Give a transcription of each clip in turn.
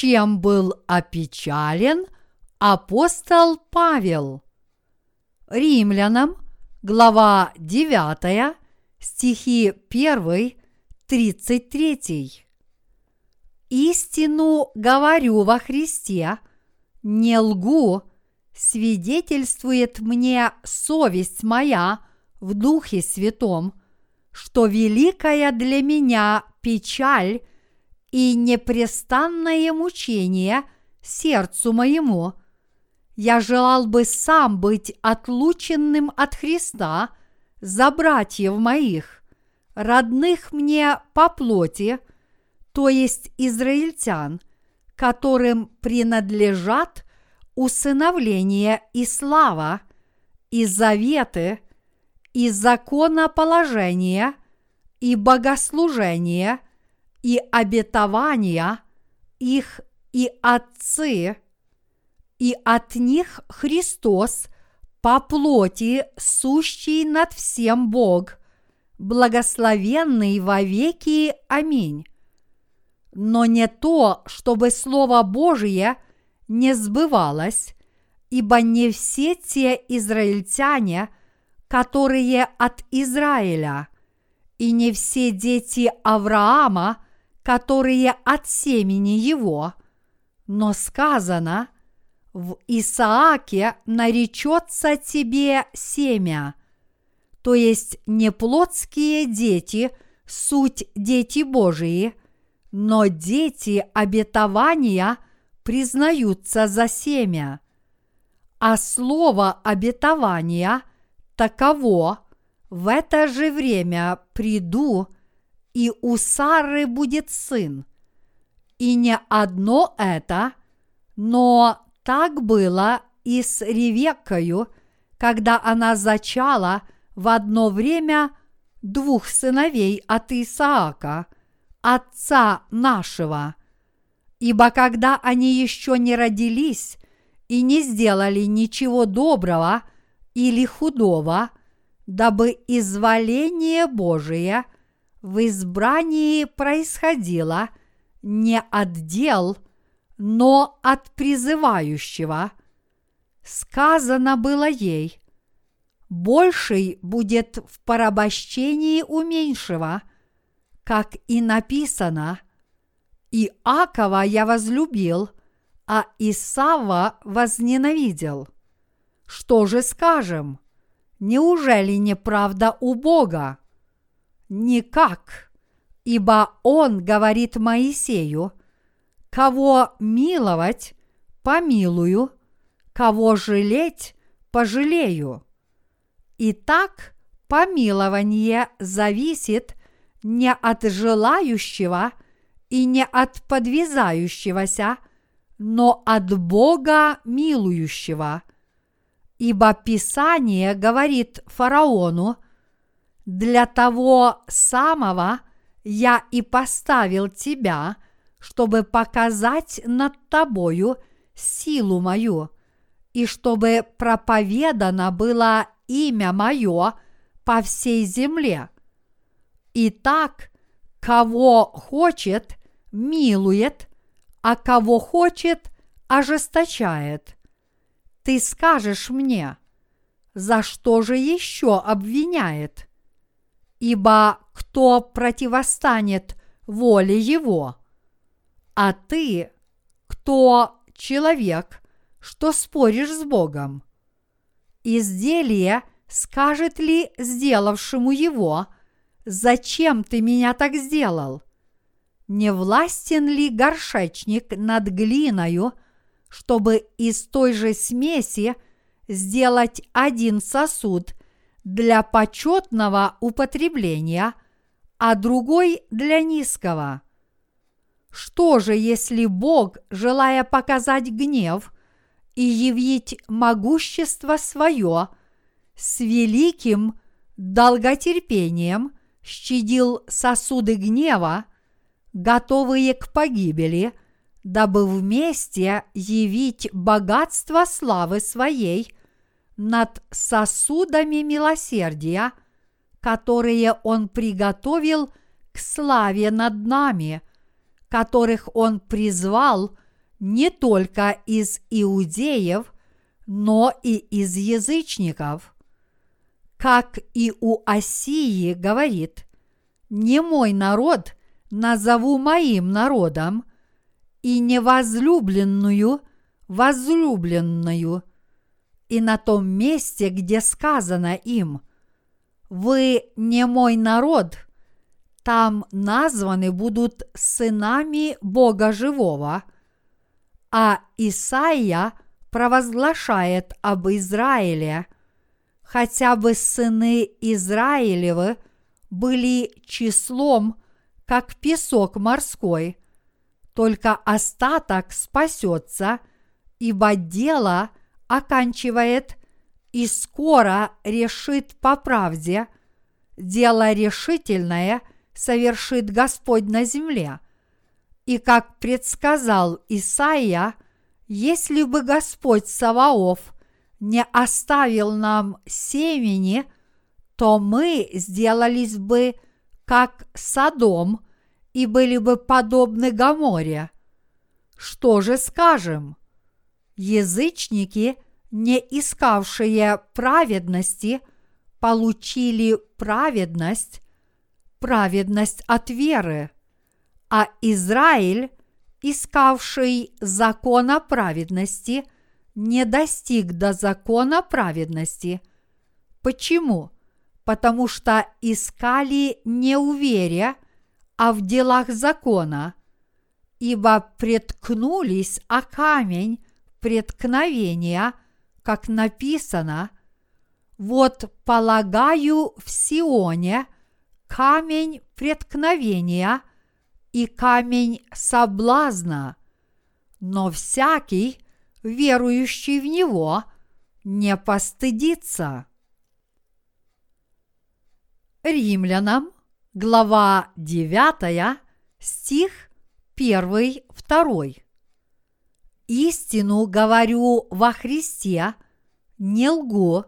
чем был опечален апостол Павел. Римлянам, глава 9, стихи 1, 33. Истину говорю во Христе, не лгу, свидетельствует мне совесть моя в Духе Святом, что великая для меня печаль и непрестанное мучение сердцу моему. Я желал бы сам быть отлученным от Христа за братьев моих, родных мне по плоти, то есть израильтян, которым принадлежат усыновление и слава, и заветы, и законоположение, и богослужение, и обетования их и отцы, и от них Христос по плоти сущий над всем Бог, благословенный во веки. Аминь. Но не то, чтобы Слово Божие не сбывалось, ибо не все те израильтяне, которые от Израиля, и не все дети Авраама, которые от семени его, но сказано, в Исааке наречется тебе семя, то есть не плотские дети, суть дети Божии, но дети обетования признаются за семя. А слово обетования таково, в это же время приду, и у Сары будет сын. И не одно это, но так было и с Ревеккою, когда она зачала в одно время двух сыновей от Исаака – Отца нашего. Ибо когда они еще не родились и не сделали ничего доброго или худого, дабы изволение Божие в избрании происходило не от дел, но от призывающего, сказано было ей, больший будет в порабощении у меньшего – как и написано, «Иакова я возлюбил, а Исава возненавидел». Что же скажем? Неужели неправда у Бога? Никак, ибо Он говорит Моисею, кого миловать, помилую, кого жалеть, пожалею. Итак, помилование зависит не от желающего и не от подвязающегося, но от Бога милующего. Ибо Писание говорит фараону, для того самого я и поставил тебя, чтобы показать над тобою силу мою, и чтобы проповедано было имя мое по всей земле – Итак, кого хочет, милует, а кого хочет, ожесточает. Ты скажешь мне, за что же еще обвиняет? Ибо кто противостанет воле его? А ты, кто человек, что споришь с Богом? Изделие скажет ли сделавшему его – зачем ты меня так сделал? Не властен ли горшечник над глиною, чтобы из той же смеси сделать один сосуд для почетного употребления, а другой для низкого? Что же, если Бог, желая показать гнев и явить могущество свое, с великим долготерпением – щадил сосуды гнева, готовые к погибели, дабы вместе явить богатство славы своей над сосудами милосердия, которые Он приготовил к славе над нами, которых Он призвал не только из иудеев, но и из язычников. Как и у Осии говорит, «Не мой народ назову моим народом, и невозлюбленную возлюбленную, и на том месте, где сказано им, «Вы не мой народ», там названы будут сынами Бога Живого, а Исаия провозглашает об Израиле, хотя бы сыны Израилевы были числом, как песок морской, только остаток спасется, ибо дело оканчивает и скоро решит по правде, дело решительное совершит Господь на земле. И как предсказал Исаия, если бы Господь Саваоф не оставил нам семени, то мы сделались бы как Содом и были бы подобны Гаморе. Что же скажем? Язычники, не искавшие праведности, получили праведность, праведность от веры, а Израиль, искавший закона праведности, не достиг до закона праведности. Почему? Потому что искали не у вере, а в делах закона, ибо преткнулись о камень преткновения, как написано, вот полагаю в Сионе камень преткновения и камень соблазна, но всякий, верующий в него, не постыдится. Римлянам, глава 9, стих 1-2. Истину говорю во Христе, не лгу,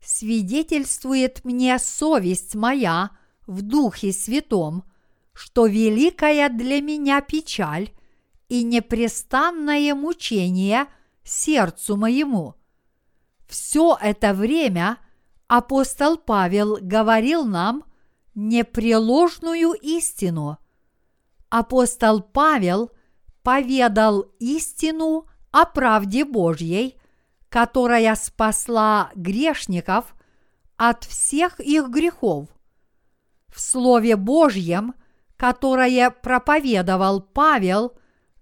свидетельствует мне совесть моя в Духе Святом, что великая для меня печаль и непрестанное мучение сердцу моему. Все это время апостол Павел говорил нам непреложную истину. Апостол Павел – поведал истину о правде Божьей, которая спасла грешников от всех их грехов. В Слове Божьем, которое проповедовал Павел,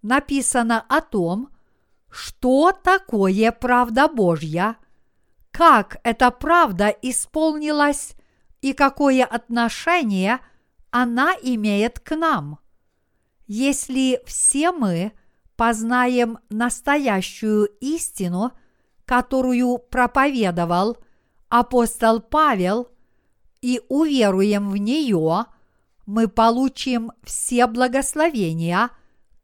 написано о том, что такое правда Божья, как эта правда исполнилась и какое отношение она имеет к нам. Если все мы познаем настоящую истину, которую проповедовал апостол Павел, и уверуем в нее, мы получим все благословения,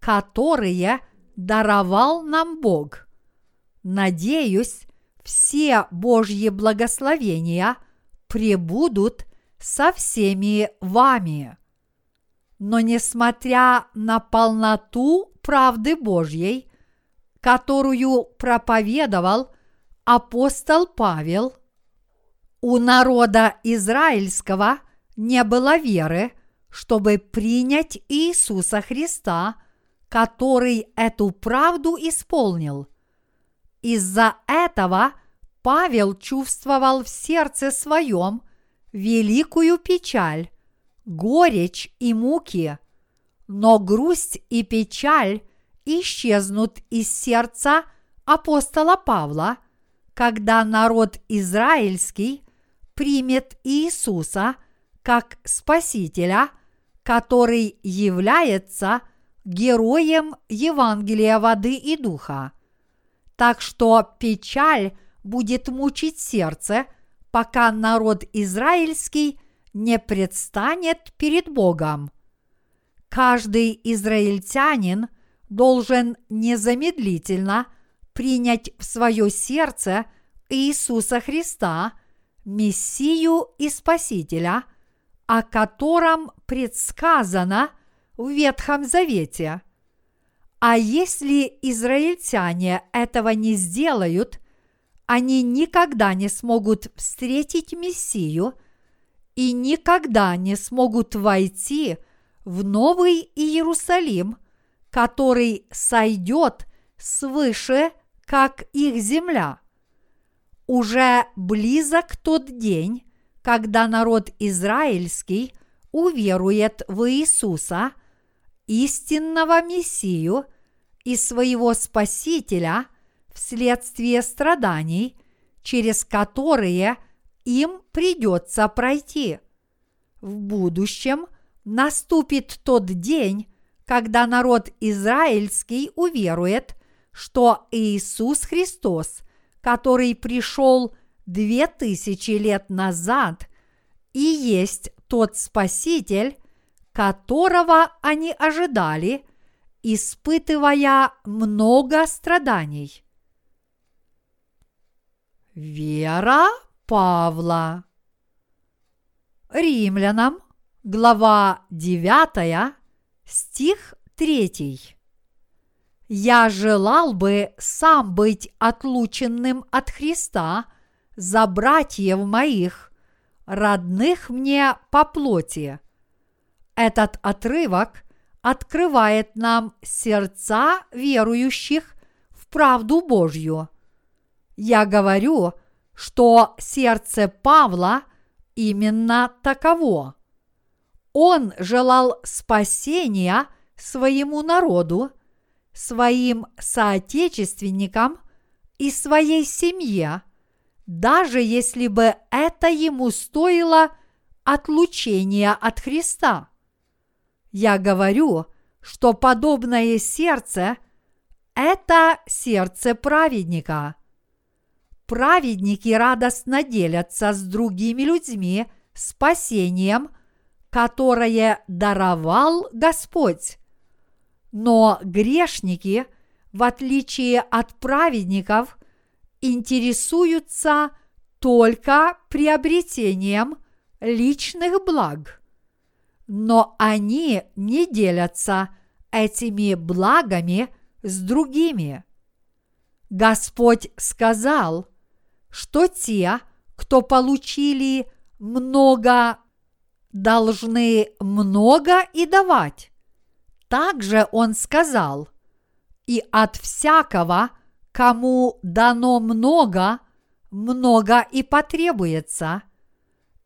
которые даровал нам Бог. Надеюсь, все Божьи благословения пребудут со всеми вами. Но несмотря на полноту правды Божьей, которую проповедовал апостол Павел, у народа израильского не было веры, чтобы принять Иисуса Христа, который эту правду исполнил. Из-за этого Павел чувствовал в сердце своем великую печаль, горечь и муки, но грусть и печаль исчезнут из сердца апостола Павла, когда народ израильский примет Иисуса как Спасителя, который является героем Евангелия воды и духа. Так что печаль будет мучить сердце, пока народ израильский – не предстанет перед Богом. Каждый израильтянин должен незамедлительно принять в свое сердце Иисуса Христа, Мессию и Спасителя, о котором предсказано в Ветхом Завете. А если израильтяне этого не сделают, они никогда не смогут встретить Мессию и никогда не смогут войти в Новый Иерусалим, который сойдет свыше, как их земля. Уже близок тот день, когда народ израильский уверует в Иисуса – истинного Мессию и своего Спасителя вследствие страданий, через которые им придется пройти. В будущем наступит тот день, когда народ израильский уверует, что Иисус Христос, который пришел две тысячи лет назад, и есть тот Спаситель, которого они ожидали, испытывая много страданий. Вера Павла Римлянам, глава 9, стих 3. Я желал бы сам быть отлученным от Христа за братьев моих, родных мне по плоти, этот отрывок открывает нам сердца верующих в правду Божью. Я говорю, что сердце Павла именно таково. Он желал спасения своему народу, своим соотечественникам и своей семье, даже если бы это ему стоило отлучения от Христа. Я говорю, что подобное сердце – это сердце праведника. Праведники радостно делятся с другими людьми спасением, которое даровал Господь. Но грешники, в отличие от праведников, интересуются только приобретением личных благ но они не делятся этими благами с другими. Господь сказал, что те, кто получили много, должны много и давать. Также Он сказал, и от всякого, кому дано много, много и потребуется,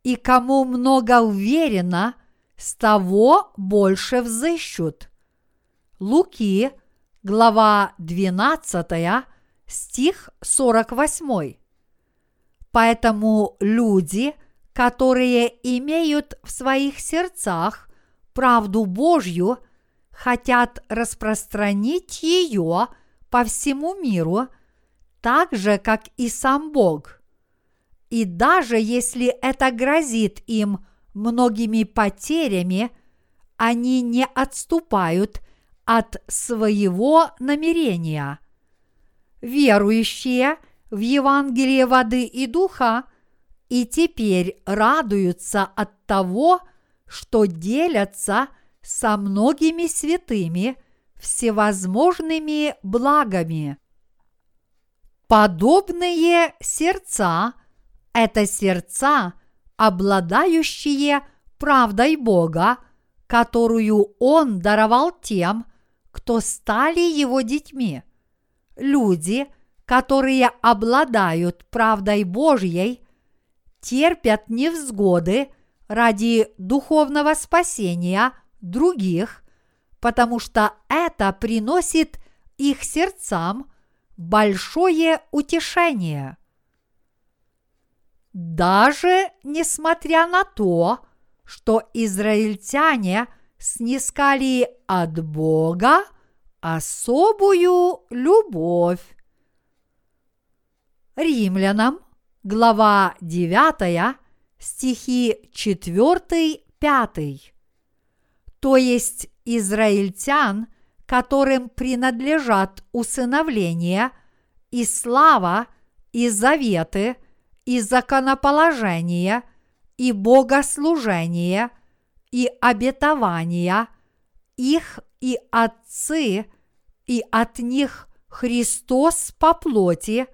и кому много уверено – с того больше взыщут. Луки, глава 12, стих 48. Поэтому люди, которые имеют в своих сердцах правду Божью, хотят распространить ее по всему миру, так же, как и сам Бог. И даже если это грозит им – многими потерями, они не отступают от своего намерения. Верующие в Евангелие воды и духа и теперь радуются от того, что делятся со многими святыми всевозможными благами. Подобные сердца – это сердца – обладающие правдой Бога, которую Он даровал тем, кто стали Его детьми. Люди, которые обладают правдой Божьей, терпят невзгоды ради духовного спасения других, потому что это приносит их сердцам большое утешение. Даже несмотря на то, что израильтяне снискали от Бога особую любовь. Римлянам, глава 9, стихи 4-5. То есть израильтян, которым принадлежат усыновление и слава и заветы – и законоположение, и богослужение, и обетования, их и отцы, и от них Христос по плоти,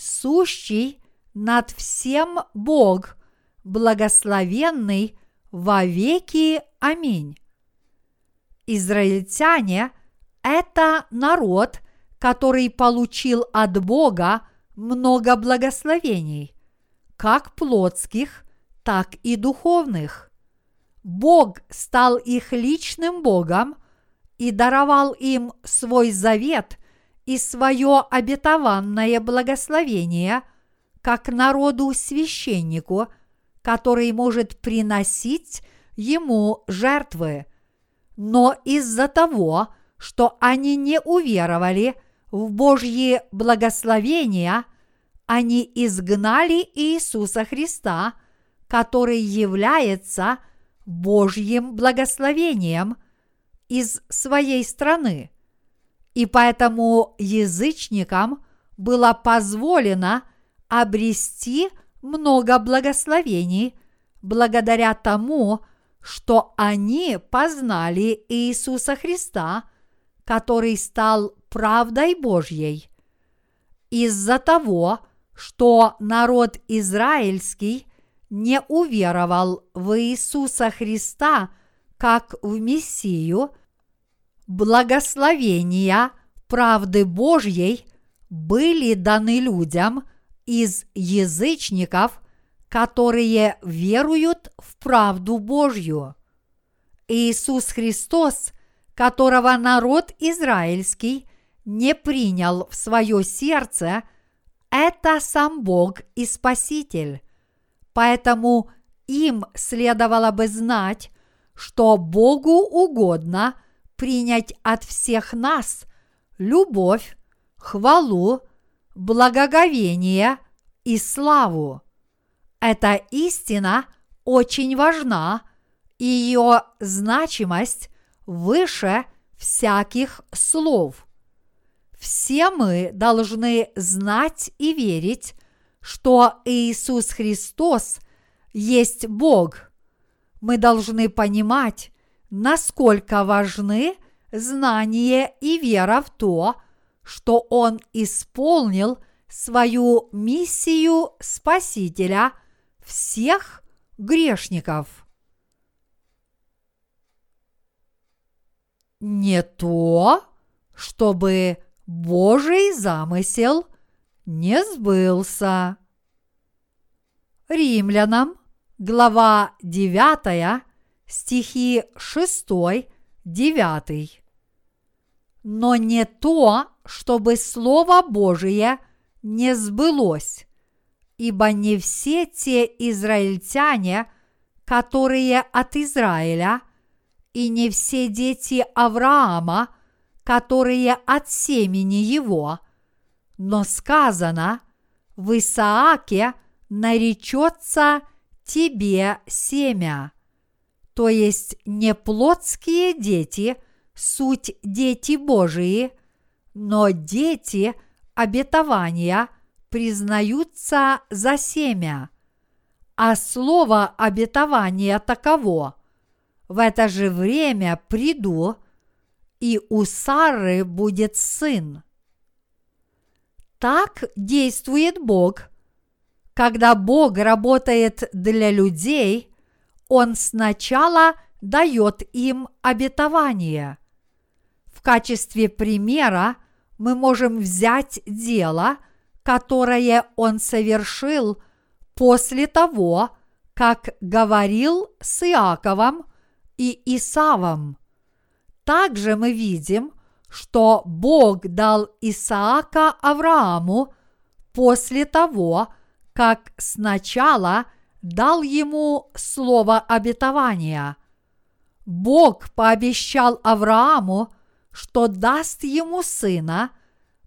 сущий над всем Бог, благословенный во веки. Аминь. Израильтяне – это народ, который получил от Бога много благословений, как плотских, так и духовных. Бог стал их личным Богом и даровал им свой завет и свое обетованное благословение, как народу-священнику, который может приносить ему жертвы. Но из-за того, что они не уверовали в Божьи благословения, они изгнали Иисуса Христа, который является Божьим благословением из своей страны. И поэтому язычникам было позволено обрести много благословений благодаря тому, что они познали Иисуса Христа, который стал правдой Божьей. Из-за того, что народ израильский не уверовал в Иисуса Христа как в Мессию, благословения правды Божьей были даны людям из язычников, которые веруют в правду Божью. Иисус Христос, которого народ израильский не принял в свое сердце, это сам Бог и Спаситель. Поэтому им следовало бы знать, что Богу угодно принять от всех нас любовь, хвалу, благоговение и славу. Эта истина очень важна, и ее значимость выше всяких слов. Все мы должны знать и верить, что Иисус Христос есть Бог. Мы должны понимать, насколько важны знание и вера в то, что Он исполнил свою миссию Спасителя всех грешников. Не то, чтобы Божий замысел не сбылся. Римлянам, глава 9, стихи 6, 9. Но не то, чтобы Слово Божие не сбылось, ибо не все те израильтяне, которые от Израиля, и не все дети Авраама, которые от семени его – но сказано, в Исааке наречется тебе семя. То есть не плотские дети, суть дети Божии, но дети обетования признаются за семя. А слово обетования таково. В это же время приду, и у Сары будет сын. Так действует Бог. Когда Бог работает для людей, Он сначала дает им обетование. В качестве примера мы можем взять дело, которое Он совершил после того, как говорил с Иаковом и Исавом. Также мы видим, что Бог дал Исаака Аврааму после того, как сначала дал ему слово обетования. Бог пообещал Аврааму, что даст ему сына,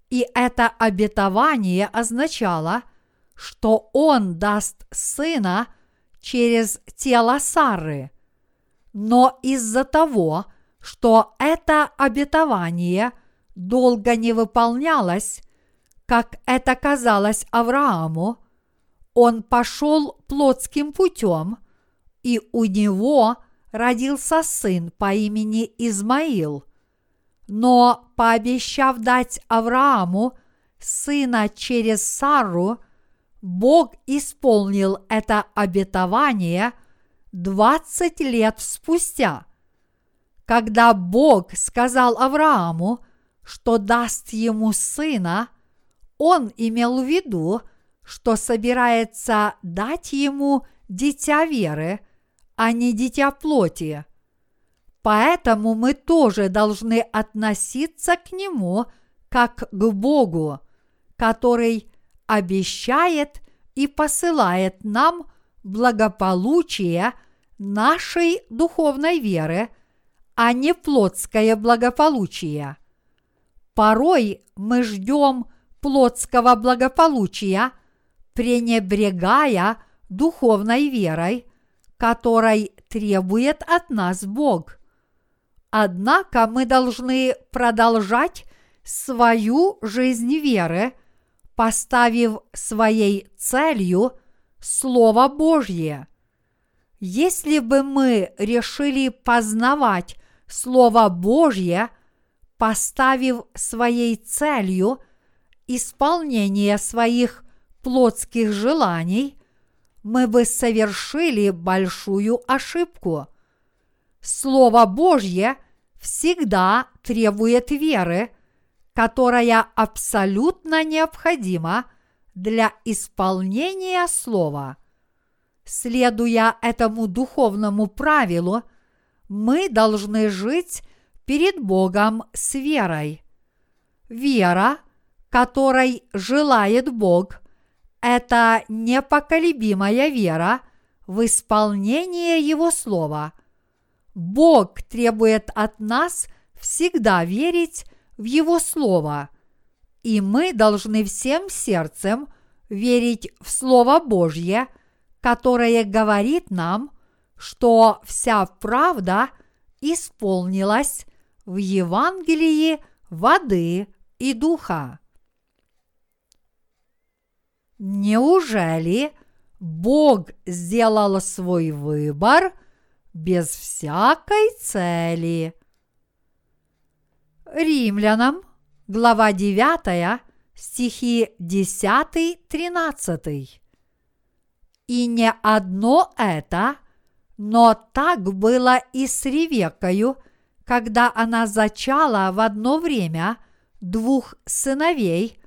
и это обетование означало, что он даст сына через тело Сары. Но из-за того, что это обетование долго не выполнялось, как это казалось Аврааму, он пошел плотским путем, и у него родился сын по имени Измаил. но пообещав дать Аврааму сына через Сару, Бог исполнил это обетование 20 лет спустя. Когда Бог сказал Аврааму, что даст ему сына, он имел в виду, что собирается дать ему дитя веры, а не дитя плоти. Поэтому мы тоже должны относиться к нему как к Богу, который обещает и посылает нам благополучие нашей духовной веры, а не плотское благополучие. Порой мы ждем плотского благополучия, пренебрегая духовной верой, которой требует от нас Бог. Однако мы должны продолжать свою жизнь веры, поставив своей целью Слово Божье. Если бы мы решили познавать Слово Божье, поставив своей целью исполнение своих плотских желаний, мы бы совершили большую ошибку. Слово Божье всегда требует веры, которая абсолютно необходима для исполнения слова. Следуя этому духовному правилу, мы должны жить перед Богом с верой. Вера, которой желает Бог, это непоколебимая вера в исполнение Его Слова. Бог требует от нас всегда верить в Его Слово, и мы должны всем сердцем верить в Слово Божье, которое говорит нам, что вся правда исполнилась в Евангелии воды и духа. Неужели Бог сделал свой выбор без всякой цели? Римлянам, глава 9, стихи 10-13. И не одно это, но так было и с Ревекою, когда она зачала в одно время двух сыновей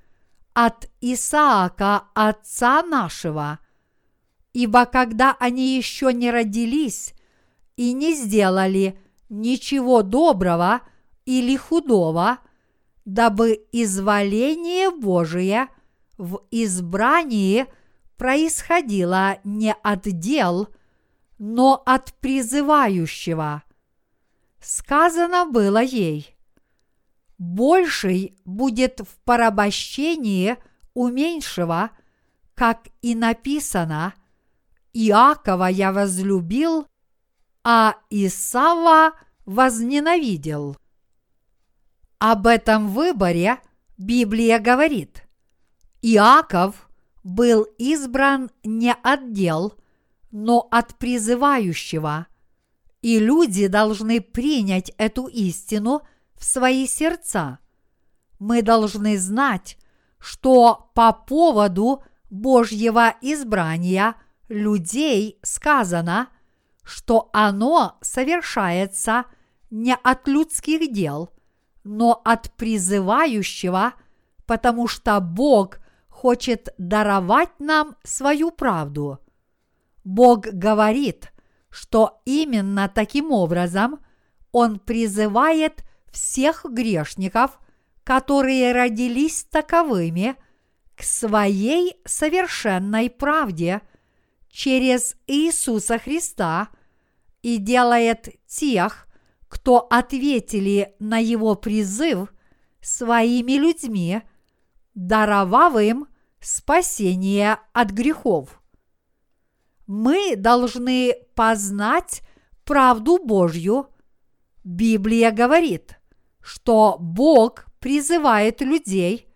от Исаака, отца нашего. Ибо когда они еще не родились и не сделали ничего доброго – или худого, дабы изволение Божие в избрании происходило не от дел, но от призывающего. Сказано было ей, больший будет в порабощении у меньшего, как и написано, Иакова я возлюбил, а Исава возненавидел. Об этом выборе Библия говорит. Иаков был избран не от дел, но от призывающего, и люди должны принять эту истину в свои сердца. Мы должны знать, что по поводу Божьего избрания людей сказано, что оно совершается не от людских дел – но от призывающего, потому что Бог хочет даровать нам свою правду. Бог говорит, что именно таким образом Он призывает всех грешников, которые родились таковыми, к своей совершенной правде через Иисуса Христа и делает тех, кто ответили на его призыв своими людьми, даровав им спасение от грехов. Мы должны познать правду Божью. Библия говорит, что Бог призывает людей,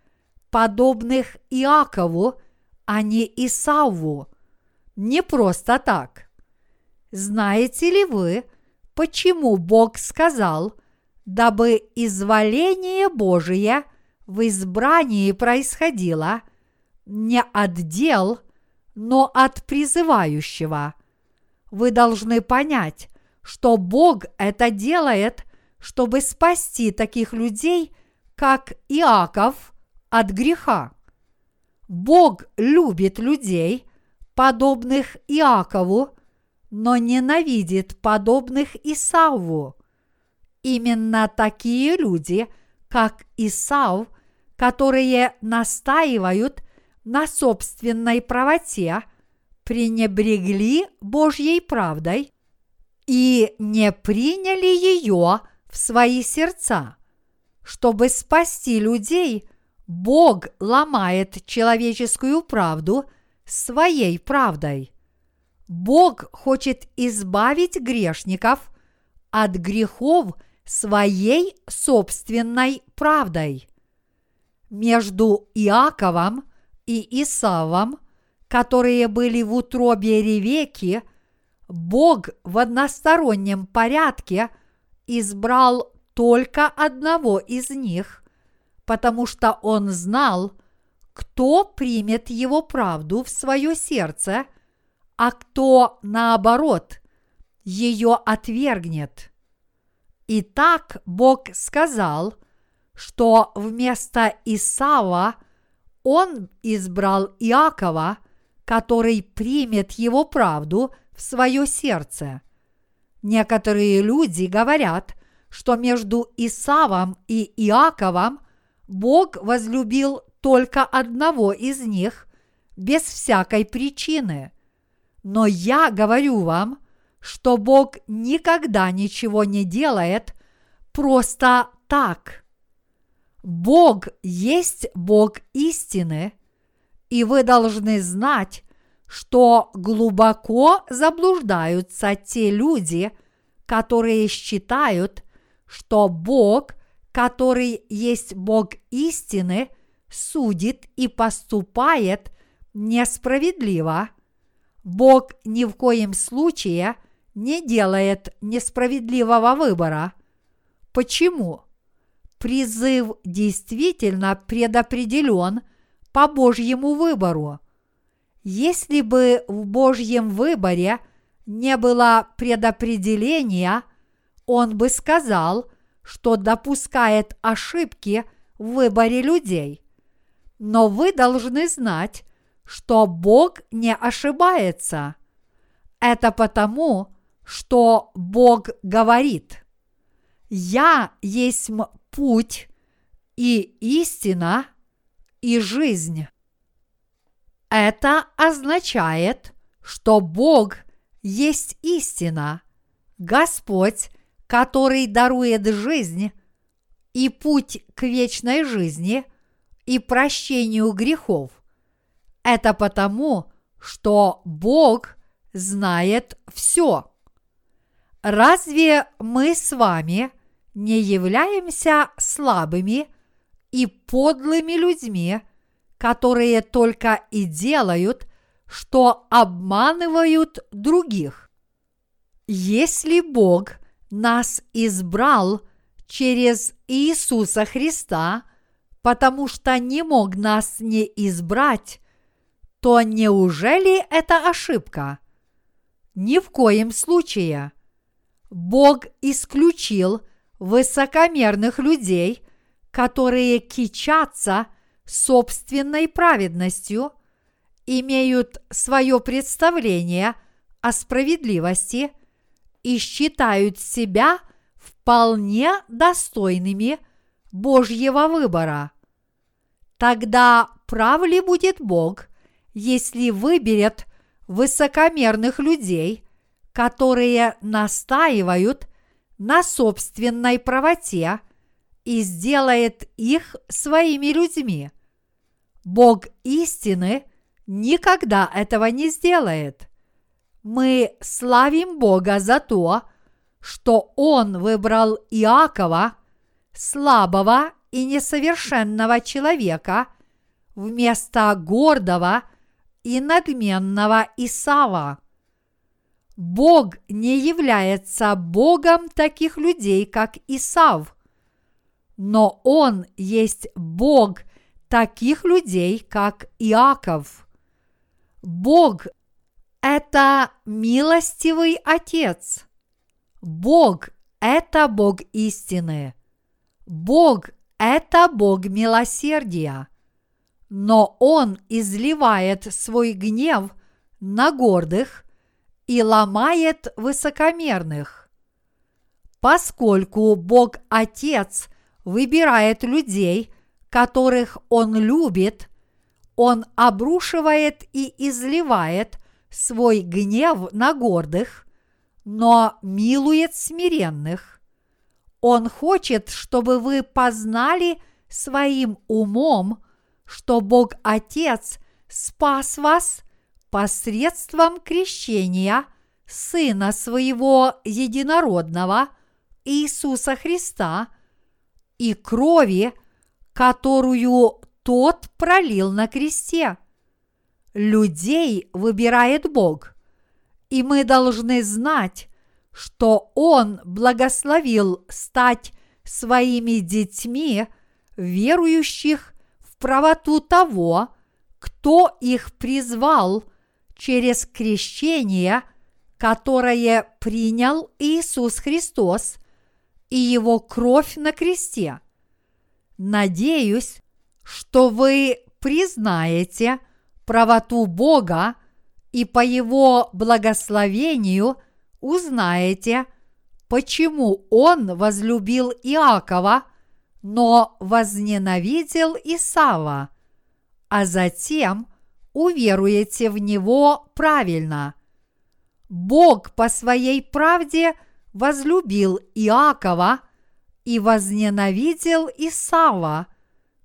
подобных Иакову, а не Исаву, не просто так. Знаете ли вы, почему Бог сказал дабы изволение Божие в избрании происходило не от дел, но от призывающего. Вы должны понять, что Бог это делает, чтобы спасти таких людей, как Иаков, от греха. Бог любит людей, подобных Иакову, но ненавидит подобных Исаву. Именно такие люди, как Исав, которые настаивают на собственной правоте, пренебрегли Божьей правдой и не приняли ее в свои сердца. Чтобы спасти людей, Бог ломает человеческую правду своей правдой. Бог хочет избавить грешников от грехов своей собственной правдой. Между Иаковом и Исавом, которые были в утробе Ревеки, Бог в одностороннем порядке избрал только одного из них, потому что он знал, кто примет его правду в свое сердце, а кто, наоборот, ее отвергнет. Итак, Бог сказал, что вместо Исава он избрал Иакова, который примет его правду в свое сердце. Некоторые люди говорят, что между Исавом и Иаковом Бог возлюбил только одного из них без всякой причины. Но я говорю вам, что Бог никогда ничего не делает просто так. Бог есть Бог истины, и вы должны знать, что глубоко заблуждаются те люди, которые считают, что Бог, который есть Бог истины, судит и поступает несправедливо. Бог ни в коем случае не делает несправедливого выбора. Почему? Призыв действительно предопределен по Божьему выбору. Если бы в Божьем выборе не было предопределения, он бы сказал, что допускает ошибки в выборе людей. Но вы должны знать, что Бог не ошибается. Это потому, что Бог говорит, «Я есть путь и истина и жизнь». Это означает, что Бог есть истина, Господь, который дарует жизнь и путь к вечной жизни и прощению грехов. Это потому, что Бог знает все. Разве мы с вами не являемся слабыми и подлыми людьми, которые только и делают, что обманывают других. Если Бог нас избрал через Иисуса Христа, потому что не мог нас не избрать, то неужели это ошибка? Ни в коем случае. Бог исключил высокомерных людей, которые кичатся – собственной праведностью, имеют свое представление о справедливости и считают себя вполне достойными Божьего выбора. Тогда прав ли будет Бог, если выберет высокомерных людей, которые настаивают на собственной правоте и сделает их своими людьми – Бог истины никогда этого не сделает. Мы славим Бога за то, что Он выбрал Иакова, слабого и несовершенного человека, вместо гордого и надменного Исава. Бог не является Богом таких людей, как Исав, но Он есть Бог таких людей, как Иаков. Бог – это милостивый Отец. Бог – это Бог истины. Бог – это Бог милосердия. Но Он изливает свой гнев на гордых и ломает высокомерных. Поскольку Бог Отец выбирает людей, которых Он любит, Он обрушивает и изливает свой гнев на гордых, но милует смиренных. Он хочет, чтобы вы познали своим умом, что Бог Отец спас вас посредством крещения Сына Своего Единородного Иисуса Христа и крови, которую Тот пролил на кресте. Людей выбирает Бог, и мы должны знать, что Он благословил стать своими детьми верующих в правоту того, кто их призвал через крещение, которое принял Иисус Христос и Его кровь на кресте. Надеюсь, что вы признаете правоту Бога и по Его благословению узнаете, почему Он возлюбил Иакова, но возненавидел Исава, а затем уверуете в Него правильно. Бог по своей правде возлюбил Иакова и возненавидел Исава,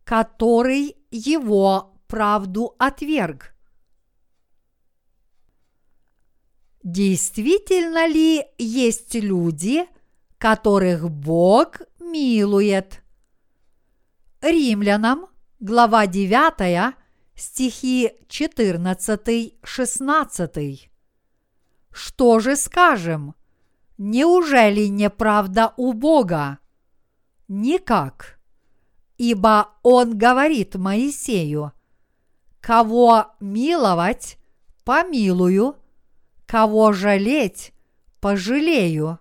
который его правду отверг. Действительно ли есть люди, которых Бог милует? Римлянам, глава 9, стихи 14-16. Что же скажем? Неужели неправда у Бога? Никак. Ибо Он говорит Моисею, кого миловать, помилую, кого жалеть, пожалею.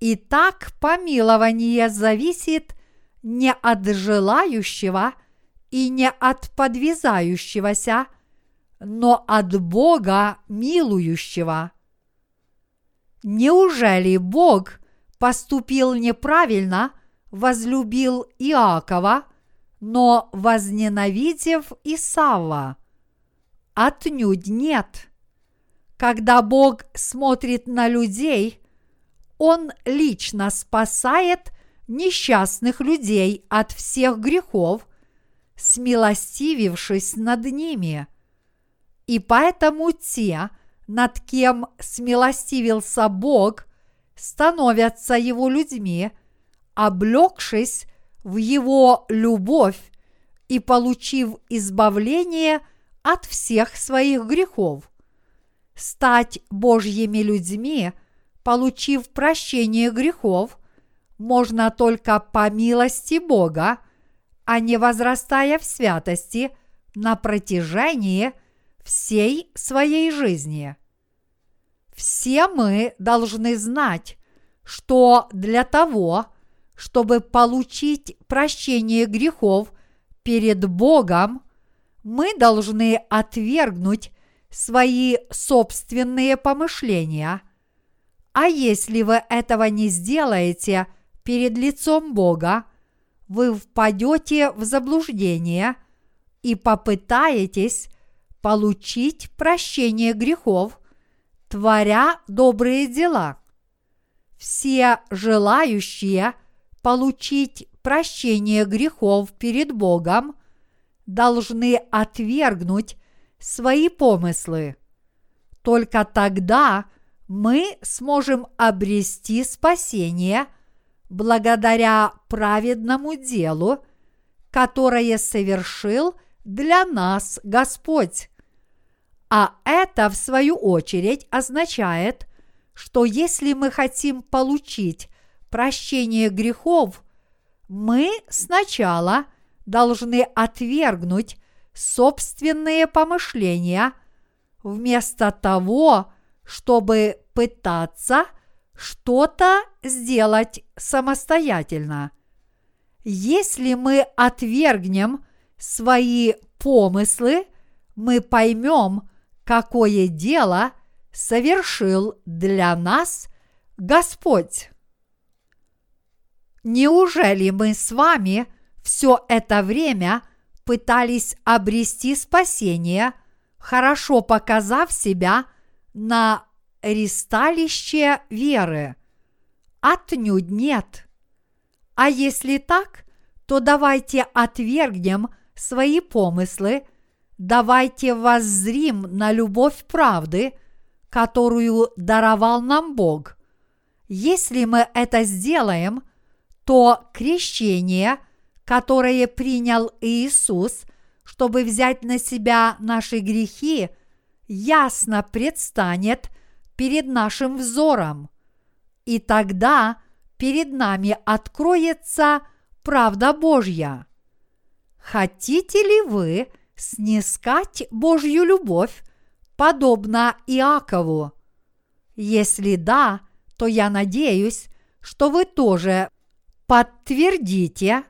И так помилование зависит не от желающего – и не от подвязающегося, но от Бога милующего. Неужели Бог поступил неправильно, возлюбил Иакова, но возненавидев Исава? Отнюдь нет. Когда Бог смотрит на людей, Он лично спасает несчастных людей от всех грехов – смилостивившись над ними. И поэтому те, над кем смилостивился Бог, становятся его людьми, облегшись в его любовь и получив избавление от всех своих грехов. Стать Божьими людьми, получив прощение грехов, можно только по милости Бога – а не возрастая в святости на протяжении всей своей жизни. Все мы должны знать, что для того, чтобы получить прощение грехов перед Богом, мы должны отвергнуть свои собственные помышления. А если вы этого не сделаете перед лицом Бога, вы впадете в заблуждение и попытаетесь получить прощение грехов, творя добрые дела. Все желающие получить прощение грехов перед Богом должны отвергнуть свои помыслы. Только тогда мы сможем обрести спасение – благодаря праведному делу, которое совершил для нас Господь. А это, в свою очередь, означает, что если мы хотим получить прощение грехов, мы сначала должны отвергнуть собственные помышления вместо того, чтобы пытаться что-то сделать самостоятельно. Если мы отвергнем свои помыслы, мы поймем, какое дело совершил для нас Господь. Неужели мы с вами все это время пытались обрести спасение, хорошо показав себя на ристалище веры? Отнюдь нет. А если так, то давайте отвергнем свои помыслы, давайте воззрим на любовь правды, которую даровал нам Бог. Если мы это сделаем, то крещение, которое принял Иисус, чтобы взять на себя наши грехи, ясно предстанет перед нашим взором. И тогда – перед нами откроется правда Божья. Хотите ли вы снискать Божью любовь, подобно Иакову? Если да, то я надеюсь, что вы тоже подтвердите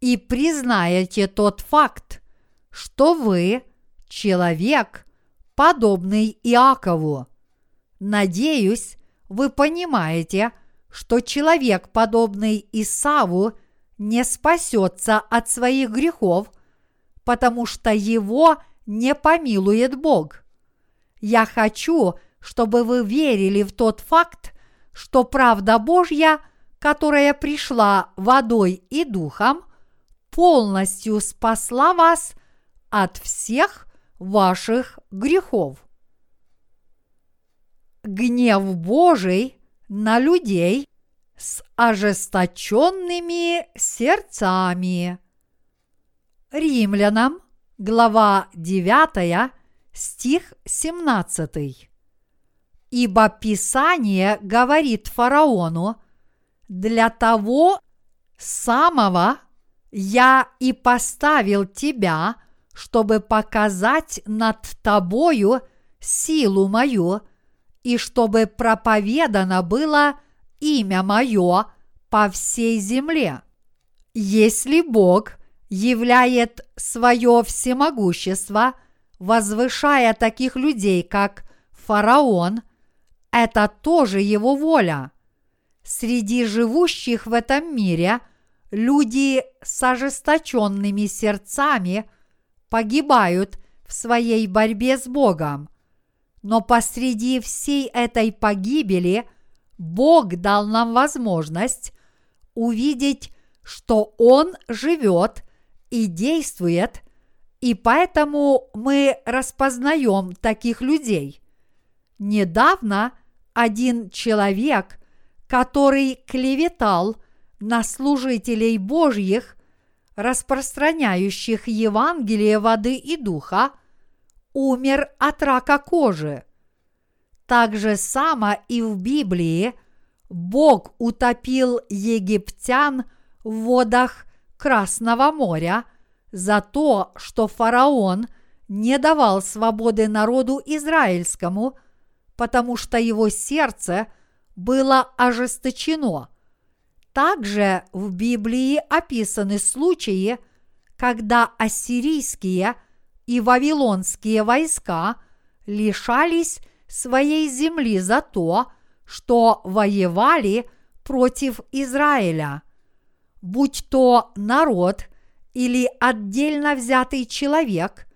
и признаете тот факт, что вы человек, подобный Иакову. Надеюсь, вы понимаете, что человек, подобный Исаву, не спасется от своих грехов, потому что его не помилует Бог. Я хочу, чтобы вы верили в тот факт, что правда Божья, которая пришла водой и духом, полностью спасла вас от всех ваших грехов. Гнев Божий на людей с ожесточенными сердцами. Римлянам, глава 9, стих 17. Ибо Писание говорит фараону, для того самого я и поставил тебя, чтобы показать над тобою силу мою – и чтобы проповедано было имя мое по всей земле. Если Бог являет свое всемогущество, возвышая таких людей, как фараон, это тоже его воля. Среди живущих в этом мире люди с ожесточенными сердцами погибают в своей борьбе с Богом. Но посреди всей этой погибели Бог дал нам возможность увидеть, что Он живет и действует, и поэтому мы распознаем таких людей. Недавно один человек, который клеветал на служителей Божьих, распространяющих Евангелие воды и духа – умер от рака кожи. Так же само и в Библии Бог утопил египтян в водах Красного моря за то, что фараон не давал свободы народу израильскому, потому что его сердце было ожесточено. Также в Библии описаны случаи, когда ассирийские – и вавилонские войска лишались своей земли за то, что воевали против Израиля. Будь то народ или отдельно взятый человек,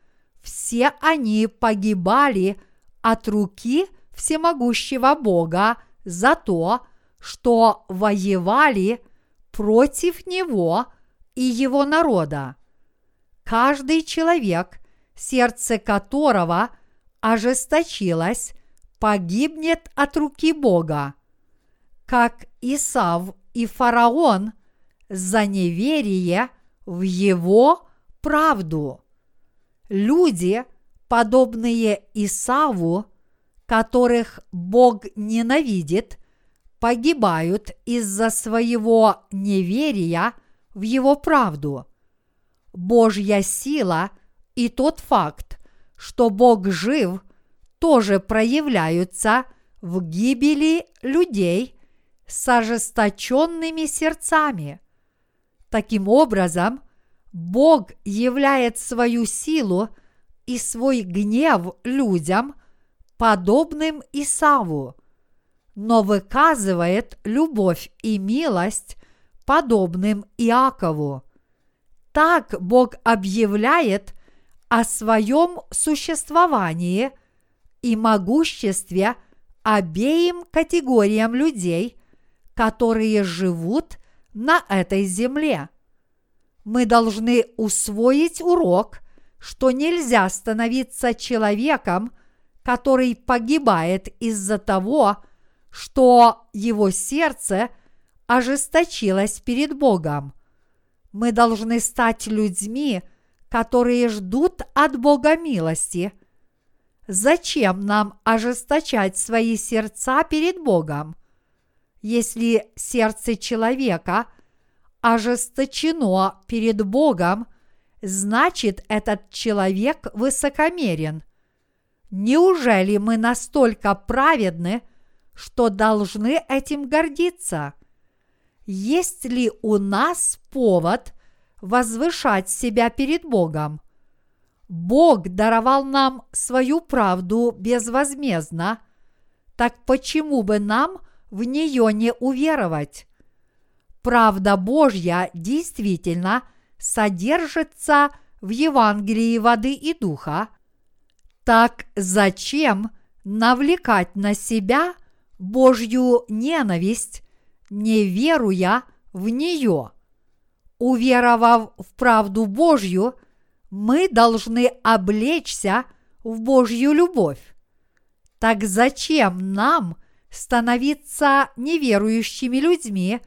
все они погибали от руки всемогущего Бога за то, что воевали против него и его народа. Каждый человек – сердце которого ожесточилось, погибнет от руки Бога, как Исав и фараон за неверие в его правду. Люди, подобные Исаву, которых Бог ненавидит, погибают из-за своего неверия в Его правду. Божья сила и тот факт, что Бог жив, тоже проявляются в гибели людей с ожесточенными сердцами. Таким образом, Бог являет свою силу и свой гнев людям, подобным Исаву, но выказывает любовь и милость, подобным Иакову. Так Бог объявляет о своем существовании и могуществе обеим категориям людей, которые живут на этой земле. Мы должны усвоить урок, что нельзя становиться человеком, который погибает из-за того, что его сердце ожесточилось перед Богом. Мы должны стать людьми, которые ждут от Бога милости. Зачем нам ожесточать свои сердца перед Богом? Если сердце человека ожесточено перед Богом, значит этот человек высокомерен. Неужели мы настолько праведны, что должны этим гордиться? Есть ли у нас повод возвышать себя перед Богом? Бог даровал нам свою правду безвозмездно, так почему бы нам в нее не уверовать? Правда Божья действительно содержится в Евангелии воды и духа, так зачем навлекать на себя Божью ненависть, не веруя в нее? Уверовав в правду Божью – мы должны облечься в Божью любовь. Так зачем нам становиться неверующими людьми,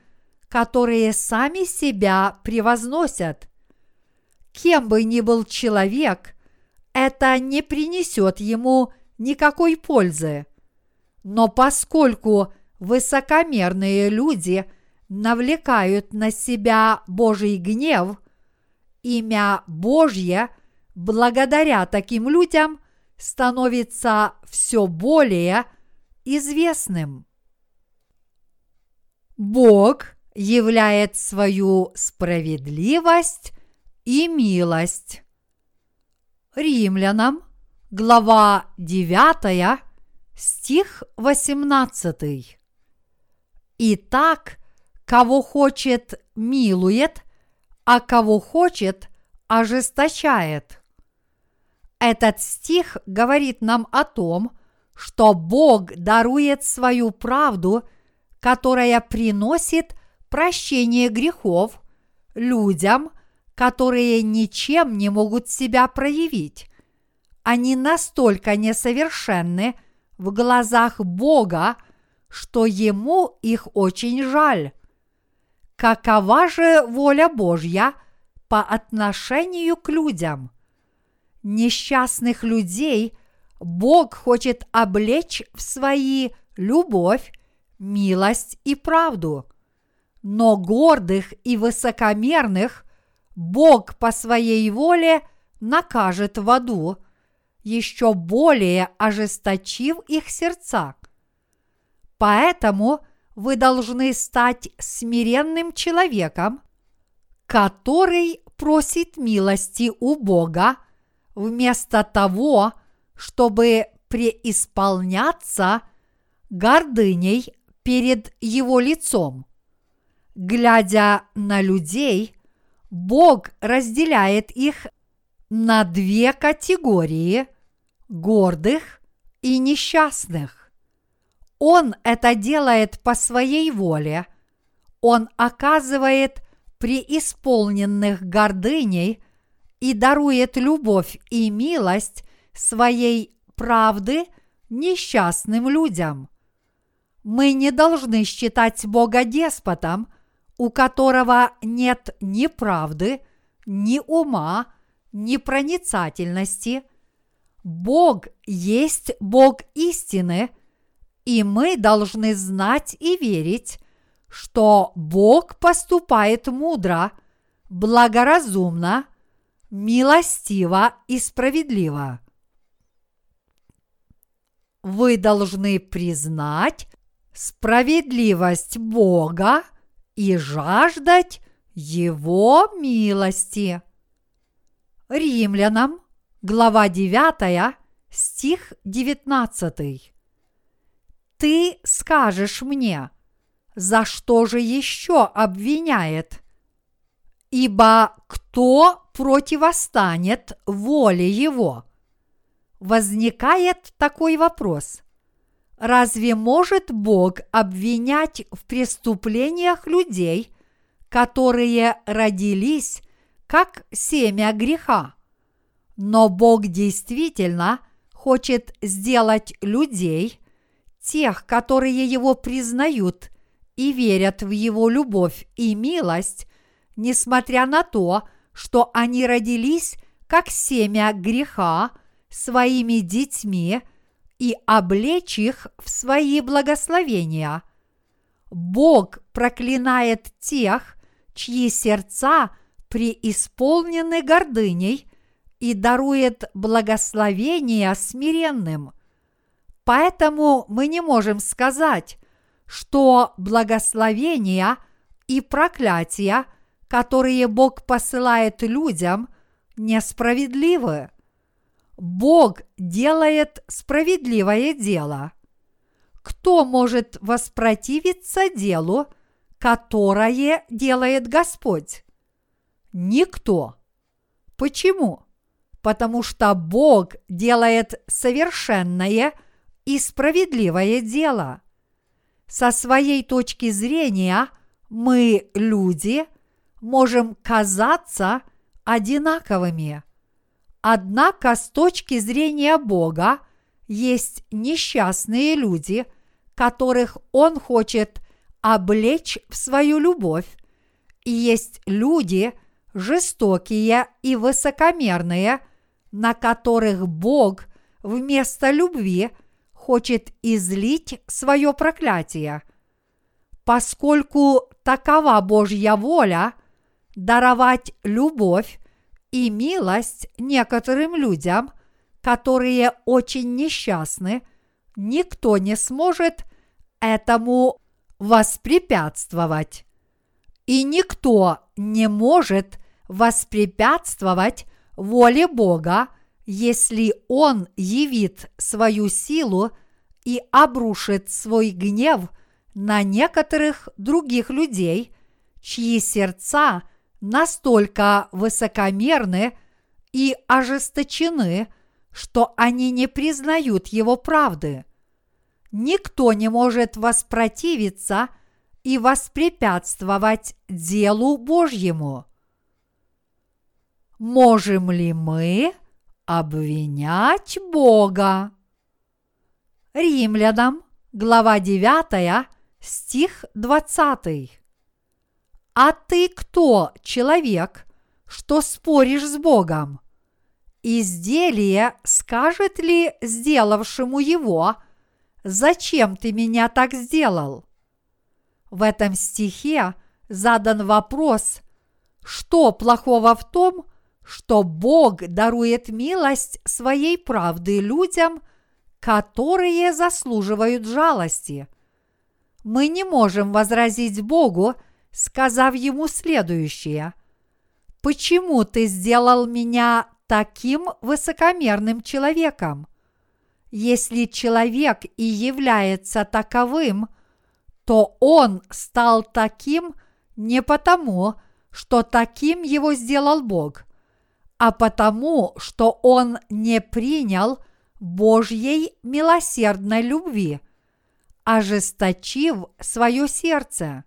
которые сами себя превозносят? Кем бы ни был человек, это не принесет ему никакой пользы. Но поскольку высокомерные люди навлекают на себя Божий гнев – имя Божье благодаря таким людям становится все более известным. Бог являет свою справедливость и милость. Римлянам, глава 9, стих 18. Итак, кого хочет, милует – а кого хочет, ожесточает. Этот стих говорит нам о том, что Бог дарует свою правду, которая приносит прощение грехов людям, которые ничем не могут себя проявить. Они настолько несовершенны в глазах Бога, что Ему их очень жаль. Какова же воля Божья по отношению к людям? Несчастных людей Бог хочет облечь в свои любовь, милость и правду. Но гордых и высокомерных Бог по своей воле накажет в аду, еще более ожесточив их сердца. Поэтому – вы должны стать смиренным человеком, который просит милости у Бога вместо того, чтобы преисполняться гордыней перед Его лицом. Глядя на людей, Бог разделяет их на две категории – гордых и несчастных. Он это делает по своей воле. Он оказывает преисполненных гордыней и дарует любовь и милость своей правды несчастным людям. Мы не должны считать Бога деспотом, у которого нет ни правды, ни ума, ни проницательности. Бог есть Бог истины, и мы должны знать и верить, что Бог поступает мудро, благоразумно, милостиво и справедливо. Вы должны признать справедливость Бога и жаждать Его милости. Римлянам, глава 9, стих 19. Ты скажешь мне, за что же еще обвиняет? Ибо кто противостанет воле его? Возникает такой вопрос. Разве может Бог обвинять в преступлениях людей, которые родились как семя греха? Но Бог действительно хочет сделать людей, тех, которые Его признают и верят в Его любовь и милость, несмотря на то, что они родились как семя греха своими детьми – и облечь их в свои благословения. Бог проклинает тех, чьи сердца преисполнены гордыней и дарует благословения смиренным. Поэтому мы не можем сказать, что благословения и проклятия, которые Бог посылает людям, несправедливы. Бог делает справедливое дело. Кто может воспротивиться делу, которое делает Господь? Никто. Почему? Потому что Бог делает совершенное и справедливое дело. Со своей точки зрения мы, люди, можем казаться одинаковыми – Однако с точки зрения Бога есть несчастные люди, которых Он хочет облечь в свою любовь, и есть люди жестокие и высокомерные, на которых Бог вместо любви хочет излить свое проклятие. Поскольку такова Божья воля даровать любовь и милость некоторым людям, которые очень несчастны, никто не сможет этому воспрепятствовать. И никто не может воспрепятствовать воле Бога, если Он явит свою силу и обрушит свой гнев на некоторых других людей, чьи сердца настолько высокомерны и ожесточены, что они не признают его правды. Никто не может воспротивиться и воспрепятствовать делу Божьему. Можем ли мы обвинять Бога? Римлянам, глава 9, стих 20. А ты кто, человек, что споришь с Богом? Изделие скажет ли сделавшему его, зачем ты меня так сделал? В этом стихе задан вопрос, что плохого в том, что Бог дарует милость своей правды людям, которые заслуживают жалости. Мы не можем возразить Богу, сказав ему следующее. «Почему ты сделал меня таким высокомерным человеком? Если человек и является таковым, то он стал таким не потому, что таким его сделал Бог, а потому, что он не принял Божьей милосердной любви, ожесточив свое сердце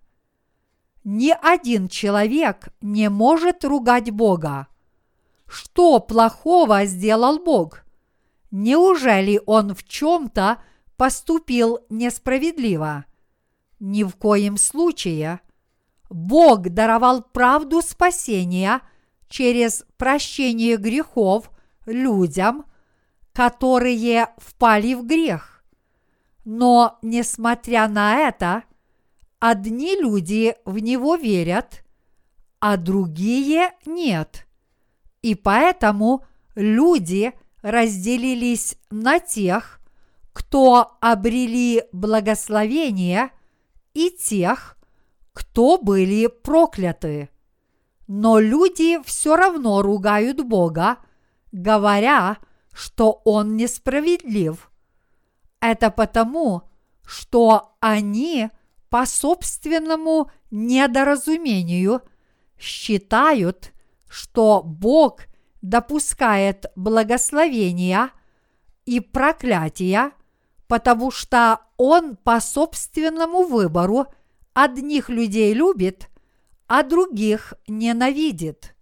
ни один человек не может ругать Бога. Что плохого сделал Бог? Неужели он в чем-то поступил несправедливо? Ни в коем случае. Бог даровал правду спасения через прощение грехов людям, которые впали в грех. Но, несмотря на это, одни люди в него верят, а другие нет. И поэтому люди разделились на тех, кто обрели благословение, и тех, кто были прокляты. Но люди все равно ругают Бога, говоря, что Он несправедлив. Это потому, что они по собственному недоразумению считают, что Бог допускает благословения и проклятия, потому что Он по собственному выбору одних людей любит, а других ненавидит.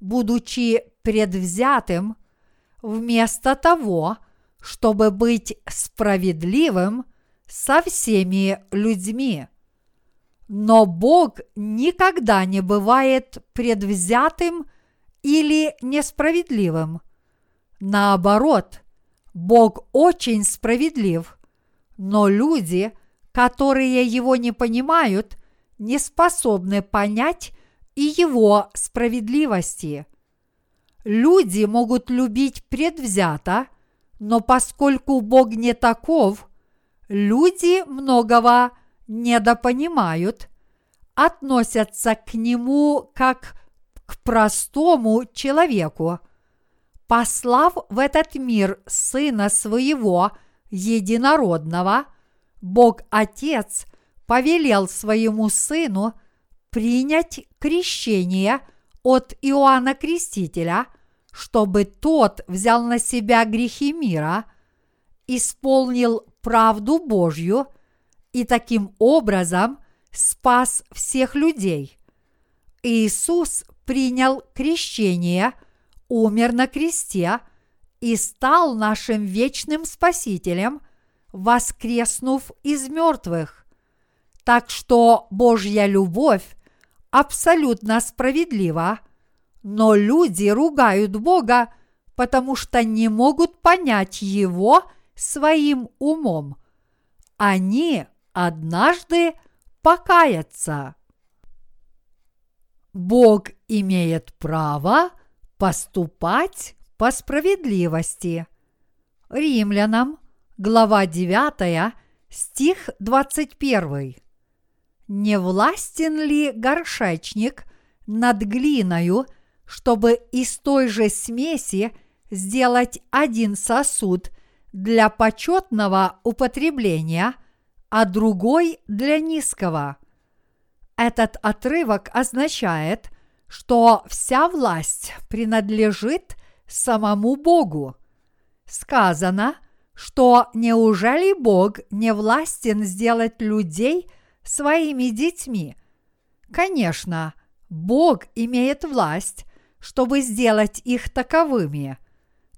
Будучи предвзятым, вместо того, чтобы быть справедливым со всеми людьми. Но Бог никогда не бывает предвзятым или несправедливым. Наоборот, Бог очень справедлив, но люди, которые его не понимают, не способны понять и его справедливости. Люди могут любить предвзято, но поскольку Бог не таков, люди многого недопонимают, относятся к Нему как к простому человеку. Послав в этот мир Сына Своего Единородного, Бог Отец повелел своему Сыну принять крещение – от Иоанна Крестителя, чтобы тот взял на себя грехи мира, исполнил правду Божью и таким образом спас всех людей. Иисус принял крещение, умер на кресте и стал нашим вечным Спасителем, воскреснув из мертвых. Так что Божья любовь абсолютно справедливо, но люди ругают Бога, потому что не могут понять Его своим умом. Они однажды покаятся. Бог имеет право поступать по справедливости. Римлянам, глава 9, стих 21 не властен ли горшечник над глиною, чтобы из той же смеси сделать один сосуд для почетного употребления, а другой для низкого? Этот отрывок означает, что вся власть принадлежит самому Богу. Сказано, что неужели Бог не властен сделать людей – своими детьми. Конечно, Бог имеет власть, чтобы сделать их таковыми.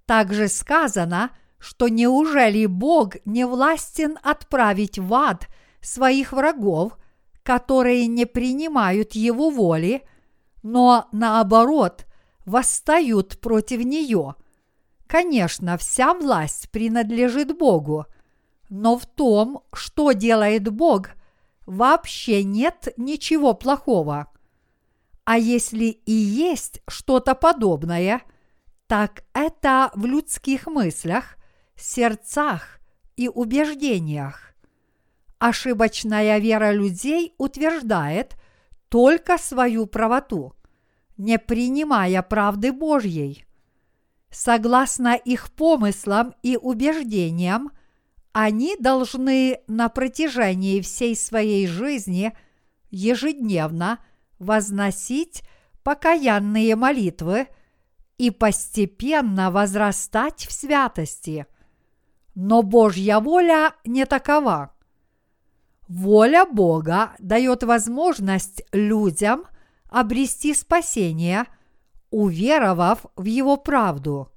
Также сказано, что неужели Бог не властен отправить в ад своих врагов, которые не принимают Его воли, но наоборот восстают против нее. Конечно, вся власть принадлежит Богу, но в том, что делает Бог – вообще нет ничего плохого. А если и есть что-то подобное, так это в людских мыслях, сердцах и убеждениях. Ошибочная вера людей утверждает только свою правоту, не принимая правды Божьей. Согласно их помыслам и убеждениям – они должны на протяжении всей своей жизни ежедневно возносить покаянные молитвы и постепенно возрастать в святости. Но Божья воля не такова. Воля Бога дает возможность людям обрести спасение, уверовав в Его правду –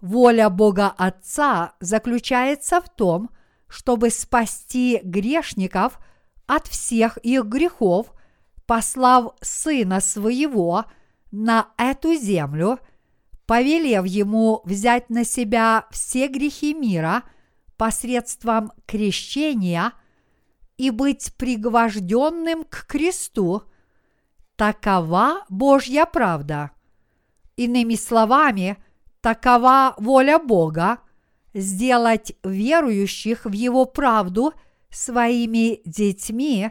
Воля Бога Отца заключается в том, чтобы спасти грешников от всех их грехов, послав Сына Своего на эту землю, повелев ему взять на себя все грехи мира посредством крещения и быть пригвожденным к кресту, такова Божья правда. Иными словами, такова воля Бога сделать верующих в Его правду своими детьми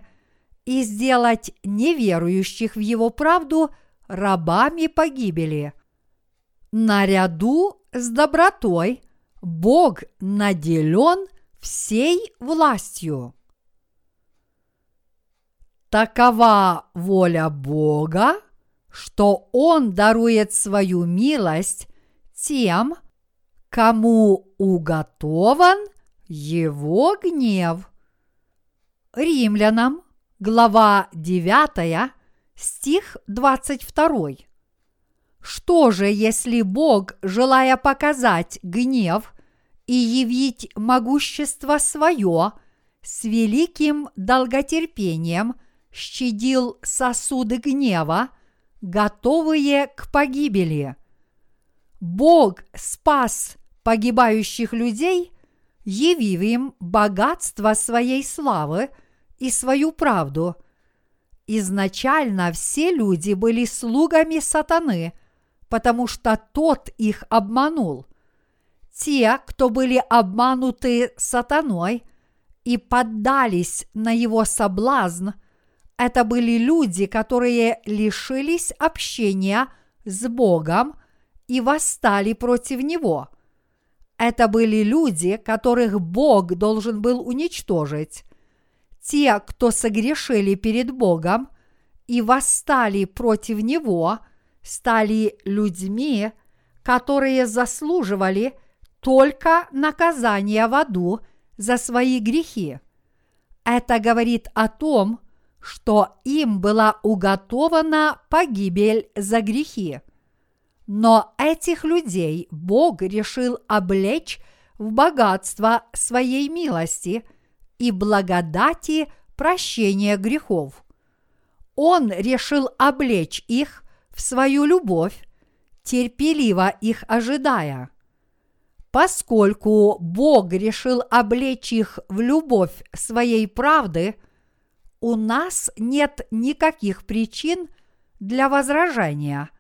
и сделать неверующих в Его правду рабами погибели – наряду с добротой Бог наделен всей властью. Такова воля Бога, что Он дарует свою милость тем, кому уготован Его гнев. Римлянам, глава 9, стих 22. Что же, если Бог, желая показать гнев и явить могущество свое, с великим долготерпением щадил сосуды гнева, готовые к погибели? Бог спас погибающих людей, явив им богатство своей славы и свою правду. Изначально все люди были слугами сатаны – потому что тот их обманул. Те, кто были обмануты сатаной и поддались на его соблазн, это были люди, которые лишились общения с Богом и восстали против Него. Это были люди, которых Бог должен был уничтожить. Те, кто согрешили перед Богом и восстали против Него – стали людьми, которые заслуживали только наказание в аду за свои грехи. Это говорит о том, что им была уготована погибель за грехи. Но этих людей Бог решил облечь в богатство своей милости и благодати прощения грехов. Он решил облечь их в свою любовь, терпеливо их ожидая. Поскольку Бог решил облечь их в любовь своей правды, у нас нет никаких причин для возражения.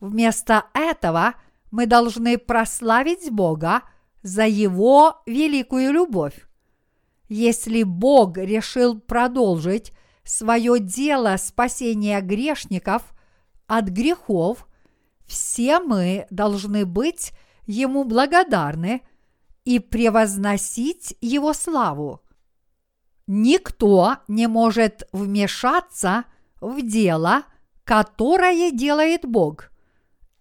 Вместо этого мы должны прославить Бога за Его великую любовь. Если Бог решил продолжить свое дело спасения грешников от грехов, все мы должны быть Ему благодарны и превозносить Его славу. Никто не может вмешаться в дело, которое делает Бог.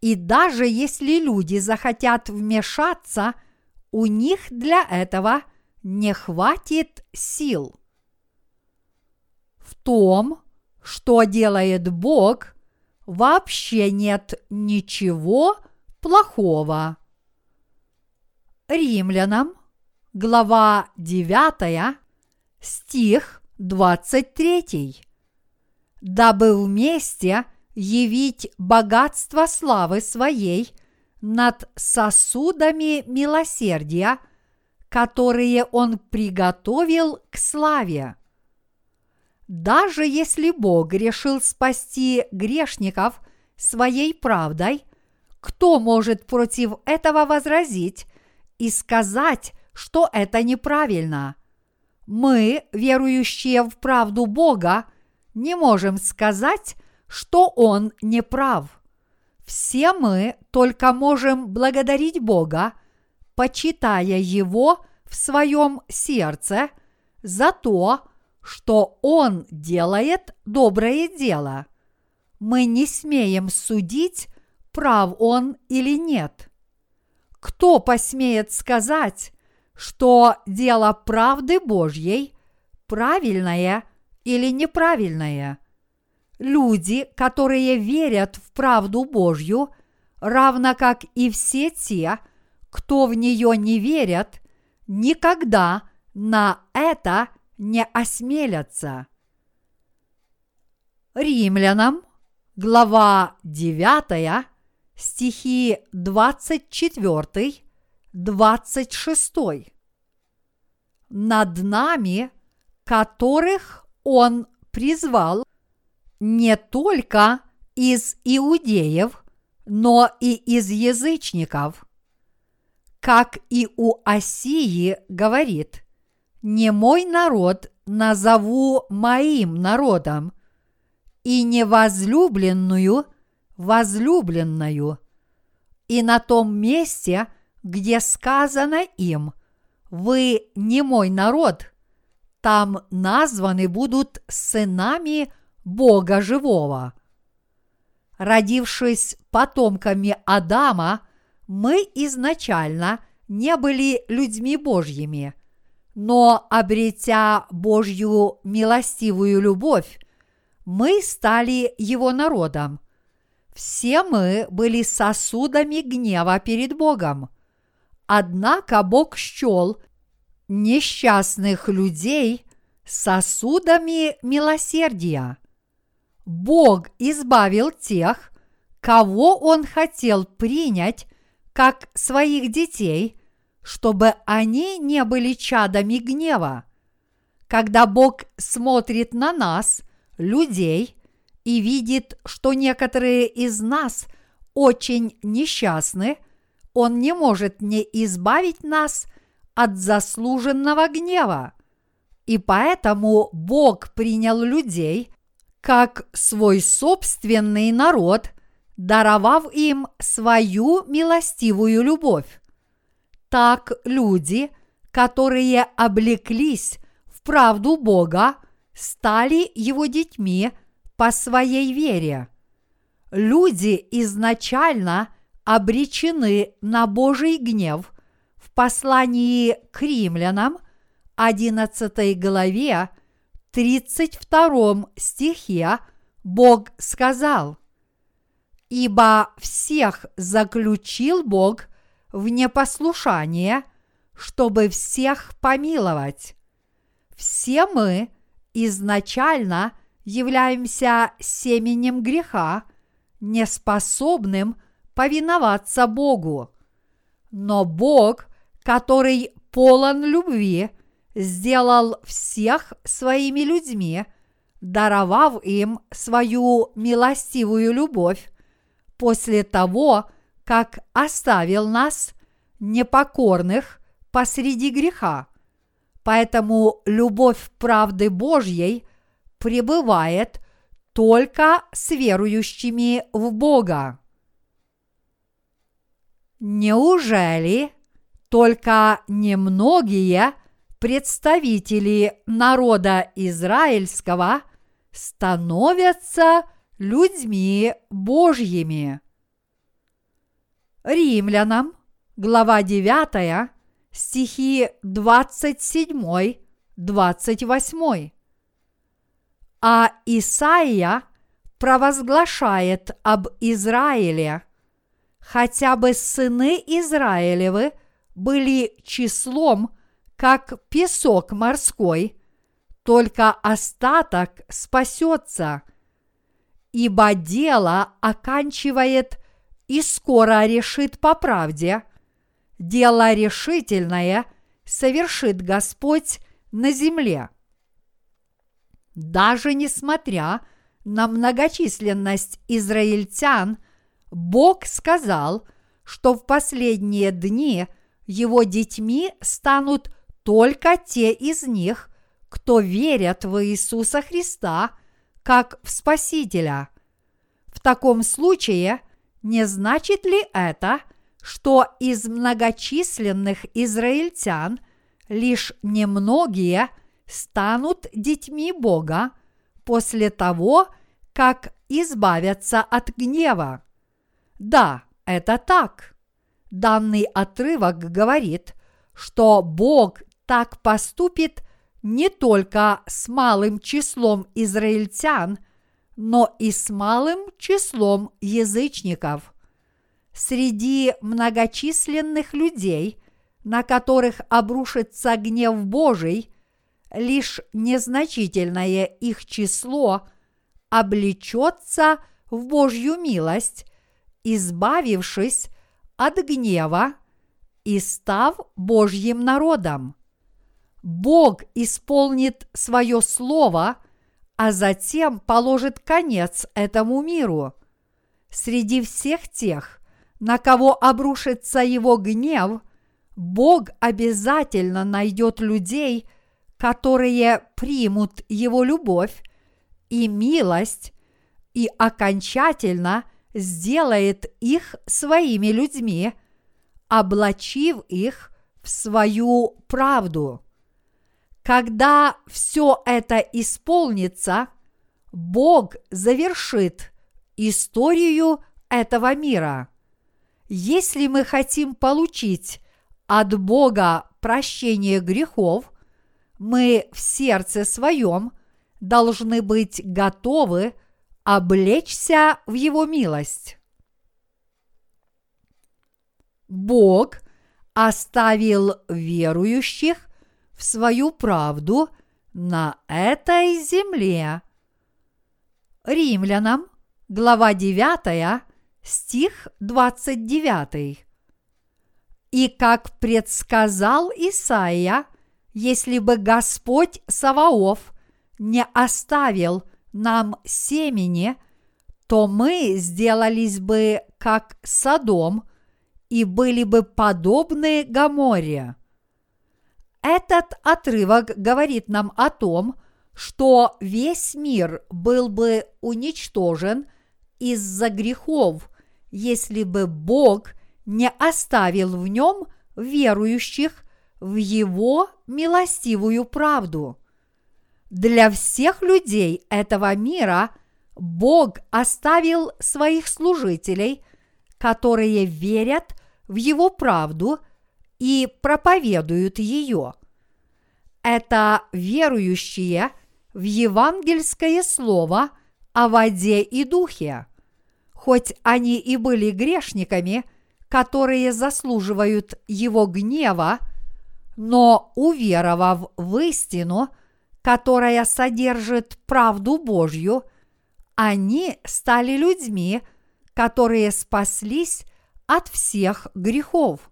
И даже если люди захотят вмешаться, у них для этого не хватит сил. В том, что делает Бог, вообще нет ничего плохого. Римлянам, глава 9, стих 23. Дабы вместе явить богатство славы своей над сосудами милосердия, которые он приготовил к славе. Даже если Бог решил спасти грешников своей правдой, кто может против этого возразить и сказать, что это неправильно? Мы, верующие в правду Бога, не можем сказать, что Он не прав. Все мы только можем благодарить Бога, почитая Его в своем сердце за то, что Он делает доброе дело. Мы не смеем судить, прав Он или нет. Кто посмеет сказать, что дело правды Божьей правильное или неправильное? Люди, которые верят в правду Божью, равно как и все те, кто в нее не верят, никогда на это не осмелятся. Римлянам, глава 9, стихи 24, 26. Над нами, которых Он призвал не только из иудеев, но и из язычников. Как и у Осии говорит, не мой народ назову моим народом, и невозлюбленную возлюбленную. И на том месте, где сказано им, вы не мой народ, там названы будут сынами Бога живого. Родившись потомками Адама, мы изначально не были людьми Божьими, но обретя Божью милостивую любовь, мы стали Его народом. Все мы были сосудами гнева перед Богом. Однако Бог счел несчастных людей сосудами милосердия. Бог избавил тех, кого Он хотел принять как своих детей, чтобы они не были чадами гнева. Когда Бог смотрит на нас, людей, и видит, что некоторые из нас очень несчастны, Он не может не избавить нас от заслуженного гнева. И поэтому Бог принял людей как свой собственный народ, даровав им свою милостивую любовь. Так люди, которые облеклись в правду Бога, стали его детьми по своей вере. Люди изначально обречены на Божий гнев в послании к римлянам 11 главе 32 стихе Бог сказал, «Ибо всех заключил Бог в непослушание, чтобы всех помиловать. Все мы изначально являемся семенем греха, неспособным повиноваться Богу. Но Бог, который полон любви, сделал всех своими людьми, даровав им свою милостивую любовь после того, как оставил нас непокорных посреди греха. Поэтому любовь правды Божьей пребывает только с верующими в Бога. Неужели только немногие представители народа израильского становятся людьми Божьими. Римлянам, глава 9, стихи 27-28. А Исаия провозглашает об Израиле, хотя бы сыны Израилевы были числом – как песок морской, только остаток спасется, ибо дело оканчивает и скоро решит по правде, дело решительное совершит Господь на земле. Даже несмотря на многочисленность израильтян, Бог сказал, что в последние дни его детьми станут только те из них, кто верят в Иисуса Христа как в Спасителя. В таком случае не значит ли это, что из многочисленных израильтян лишь немногие станут детьми Бога после того, как избавятся от гнева? Да, это так. Данный отрывок говорит, что Бог так поступит не только с малым числом израильтян, но и с малым числом язычников. Среди многочисленных людей, на которых обрушится гнев Божий, лишь незначительное их число облечется в Божью милость избавившись от гнева и став Божьим народом. Бог исполнит свое слово, а затем положит конец этому миру. Среди всех тех, на кого обрушится его гнев, Бог обязательно найдет людей, которые примут его любовь и милость и окончательно сделает их своими людьми, облачив их в свою правду. Когда все это исполнится, Бог завершит историю этого мира. Если мы хотим получить от Бога прощение грехов, мы в сердце своем должны быть готовы облечься в Его милость. Бог оставил верующих свою правду на этой земле. Римлянам, глава 9, стих 29. И как предсказал Исаия, если бы Господь Саваоф не оставил нам семени, то мы сделались бы как Содом и были бы подобны Гаморе. Этот отрывок говорит нам о том, что весь мир был бы уничтожен из-за грехов, если бы Бог не оставил в нем верующих в Его милостивую правду. Для всех людей этого мира Бог оставил своих служителей, которые верят в Его правду – и проповедуют ее. Это верующие в евангельское слово о воде и духе. Хоть они и были грешниками, которые заслуживают его гнева, но уверовав в истину, которая содержит правду Божью, они стали людьми, которые спаслись от всех грехов.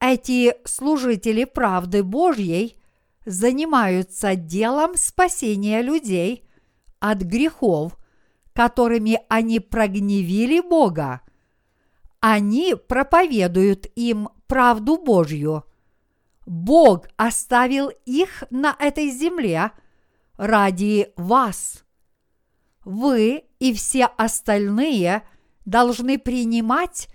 Эти служители правды Божьей занимаются делом спасения людей от грехов, которыми они прогневили Бога. Они проповедуют им правду Божью. Бог оставил их на этой земле ради вас. Вы и все остальные должны принимать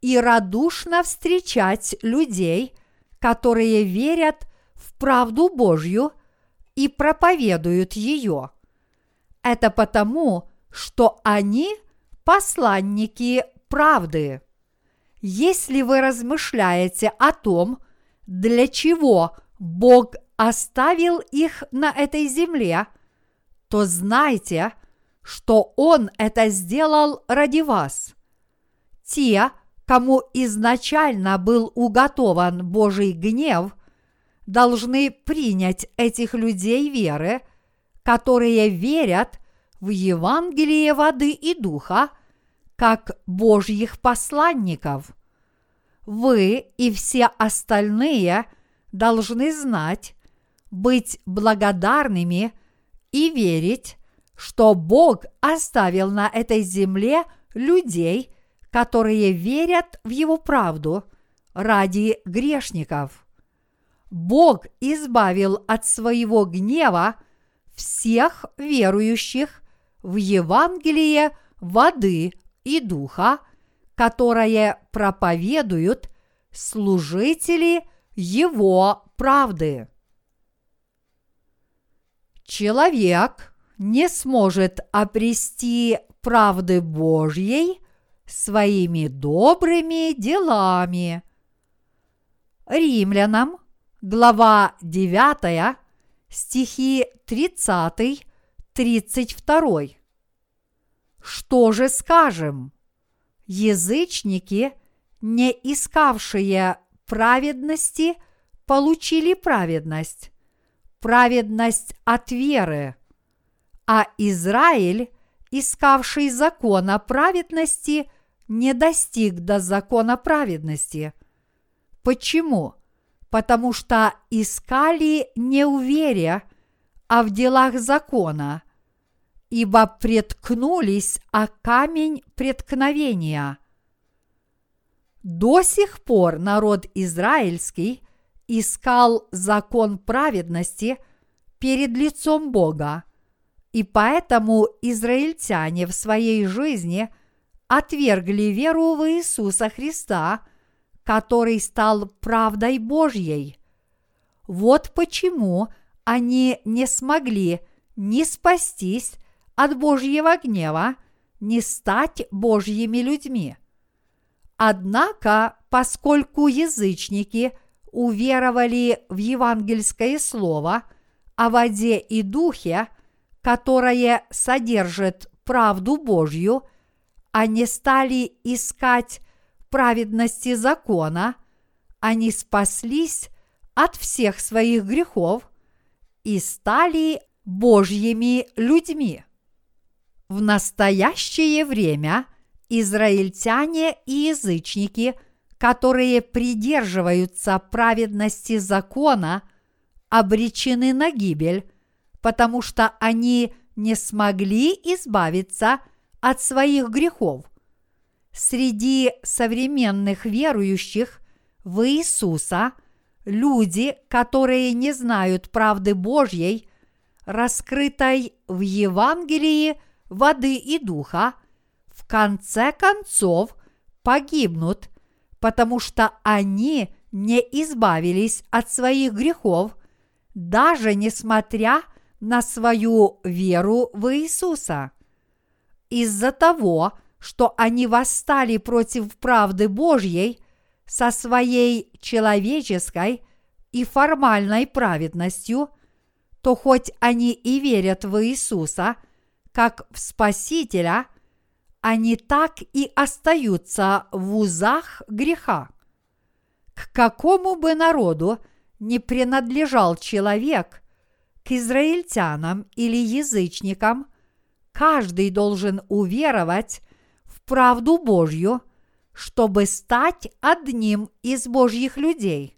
и радушно встречать людей, которые верят в правду Божью и проповедуют ее. Это потому, что они посланники правды. Если вы размышляете о том, для чего Бог оставил их на этой земле, то знайте, что Он это сделал ради вас. Те, кому изначально был уготован Божий гнев, должны принять этих людей веры, которые верят в Евангелие воды и духа, как Божьих посланников. Вы и все остальные должны знать, быть благодарными и верить, что Бог оставил на этой земле людей – которые верят в Его правду ради грешников. Бог избавил от своего гнева всех верующих в Евангелие воды и духа, которое проповедуют служители Его правды. Человек не сможет обрести правды Божьей – своими добрыми делами. Римлянам, глава 9, стихи 30-32. Что же скажем? Язычники, не искавшие праведности, получили праведность, праведность от веры, а Израиль, искавший закона праведности, не достиг до закона праведности. Почему? Потому что искали не в вере, а в делах закона, ибо преткнулись о камень преткновения. До сих пор народ израильский искал закон праведности перед лицом Бога, и поэтому израильтяне в своей жизни отвергли веру в Иисуса Христа, который стал правдой Божьей. Вот почему они не смогли ни спастись от Божьего гнева, ни стать Божьими людьми. Однако, поскольку язычники уверовали в евангельское слово о воде и духе, которое содержит правду Божью, они стали искать праведности закона, они спаслись от всех своих грехов и стали Божьими людьми. В настоящее время израильтяне и язычники, которые придерживаются праведности закона, обречены на гибель, потому что они не смогли избавиться от своих грехов. Среди современных верующих в Иисуса люди, которые не знают правды Божьей, раскрытой в Евангелии воды и духа, в конце концов погибнут, потому что они не избавились от своих грехов, даже несмотря на свою веру в Иисуса. Из-за того, что они восстали против правды Божьей со своей человеческой и формальной праведностью, то хоть они и верят в Иисуса как в Спасителя, они так и остаются в узах греха. К какому бы народу не принадлежал человек, к израильтянам или язычникам, каждый должен уверовать правду Божью, чтобы стать одним из Божьих людей.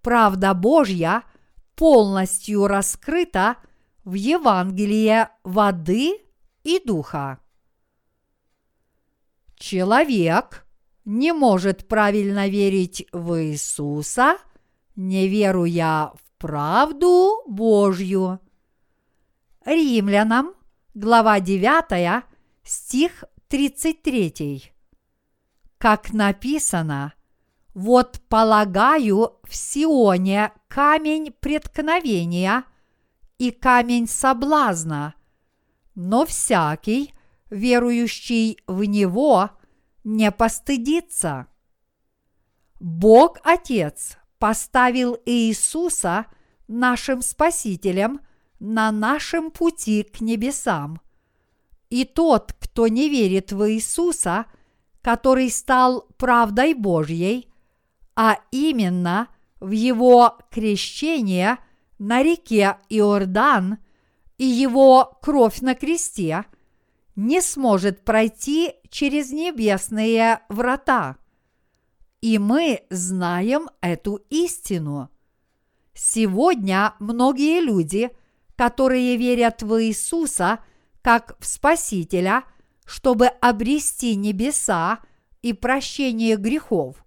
Правда Божья полностью раскрыта в Евангелии воды и духа. Человек не может правильно верить в Иисуса, не веруя в правду Божью. Римлянам, глава 9, стих 33. Как написано, вот полагаю в Сионе камень преткновения и камень соблазна, но всякий, верующий в него, не постыдится. Бог Отец поставил Иисуса нашим Спасителем на нашем пути к небесам – и тот, кто не верит в Иисуса, который стал правдой Божьей, а именно в его крещение на реке Иордан и его кровь на кресте, не сможет пройти через небесные врата. И мы знаем эту истину. Сегодня многие люди, которые верят в Иисуса – как в Спасителя, чтобы обрести небеса и прощение грехов.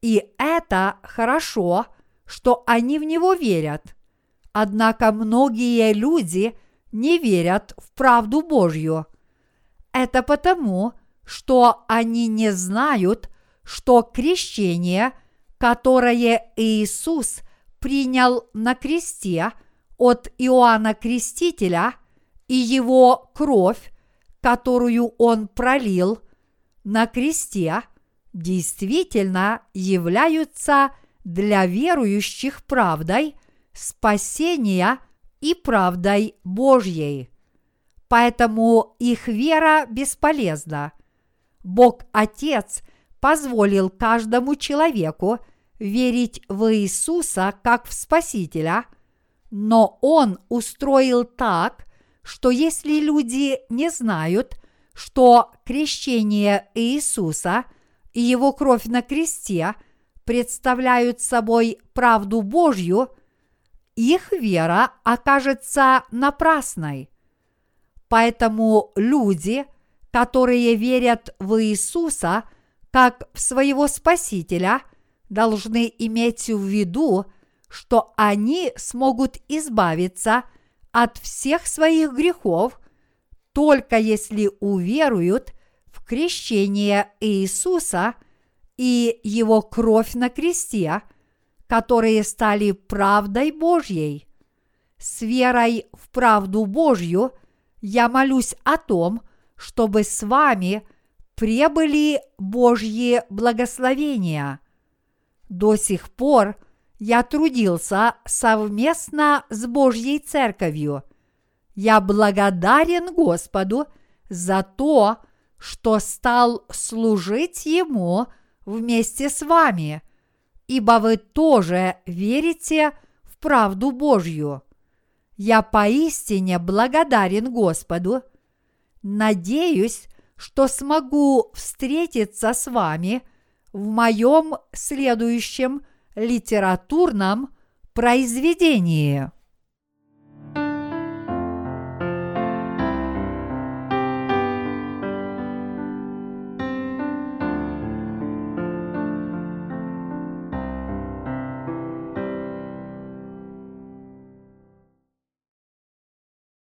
И это хорошо, что они в него верят. Однако многие люди не верят в правду Божью. Это потому, что они не знают, что крещение, которое Иисус принял на кресте от Иоанна Крестителя – и его кровь, которую он пролил на кресте, действительно являются для верующих правдой спасения и правдой Божьей. Поэтому их вера бесполезна. Бог Отец позволил каждому человеку верить в Иисуса как в Спасителя, но Он устроил так, что если люди не знают, что крещение Иисуса и его кровь на кресте представляют собой правду Божью, их вера окажется напрасной. Поэтому люди, которые верят в Иисуса как в своего Спасителя, должны иметь в виду, что они смогут избавиться от всех своих грехов только если уверуют в крещение Иисуса и Его кровь на кресте, которые стали правдой Божьей. С верой в правду Божью я молюсь о том, чтобы с вами пребыли Божьи благословения. До сих пор я трудился совместно с Божьей Церковью – я благодарен Господу за то, что стал служить Ему вместе с вами, ибо вы тоже верите в правду Божью. Я поистине благодарен Господу. Надеюсь, что смогу встретиться с вами в моем следующем литературном произведении.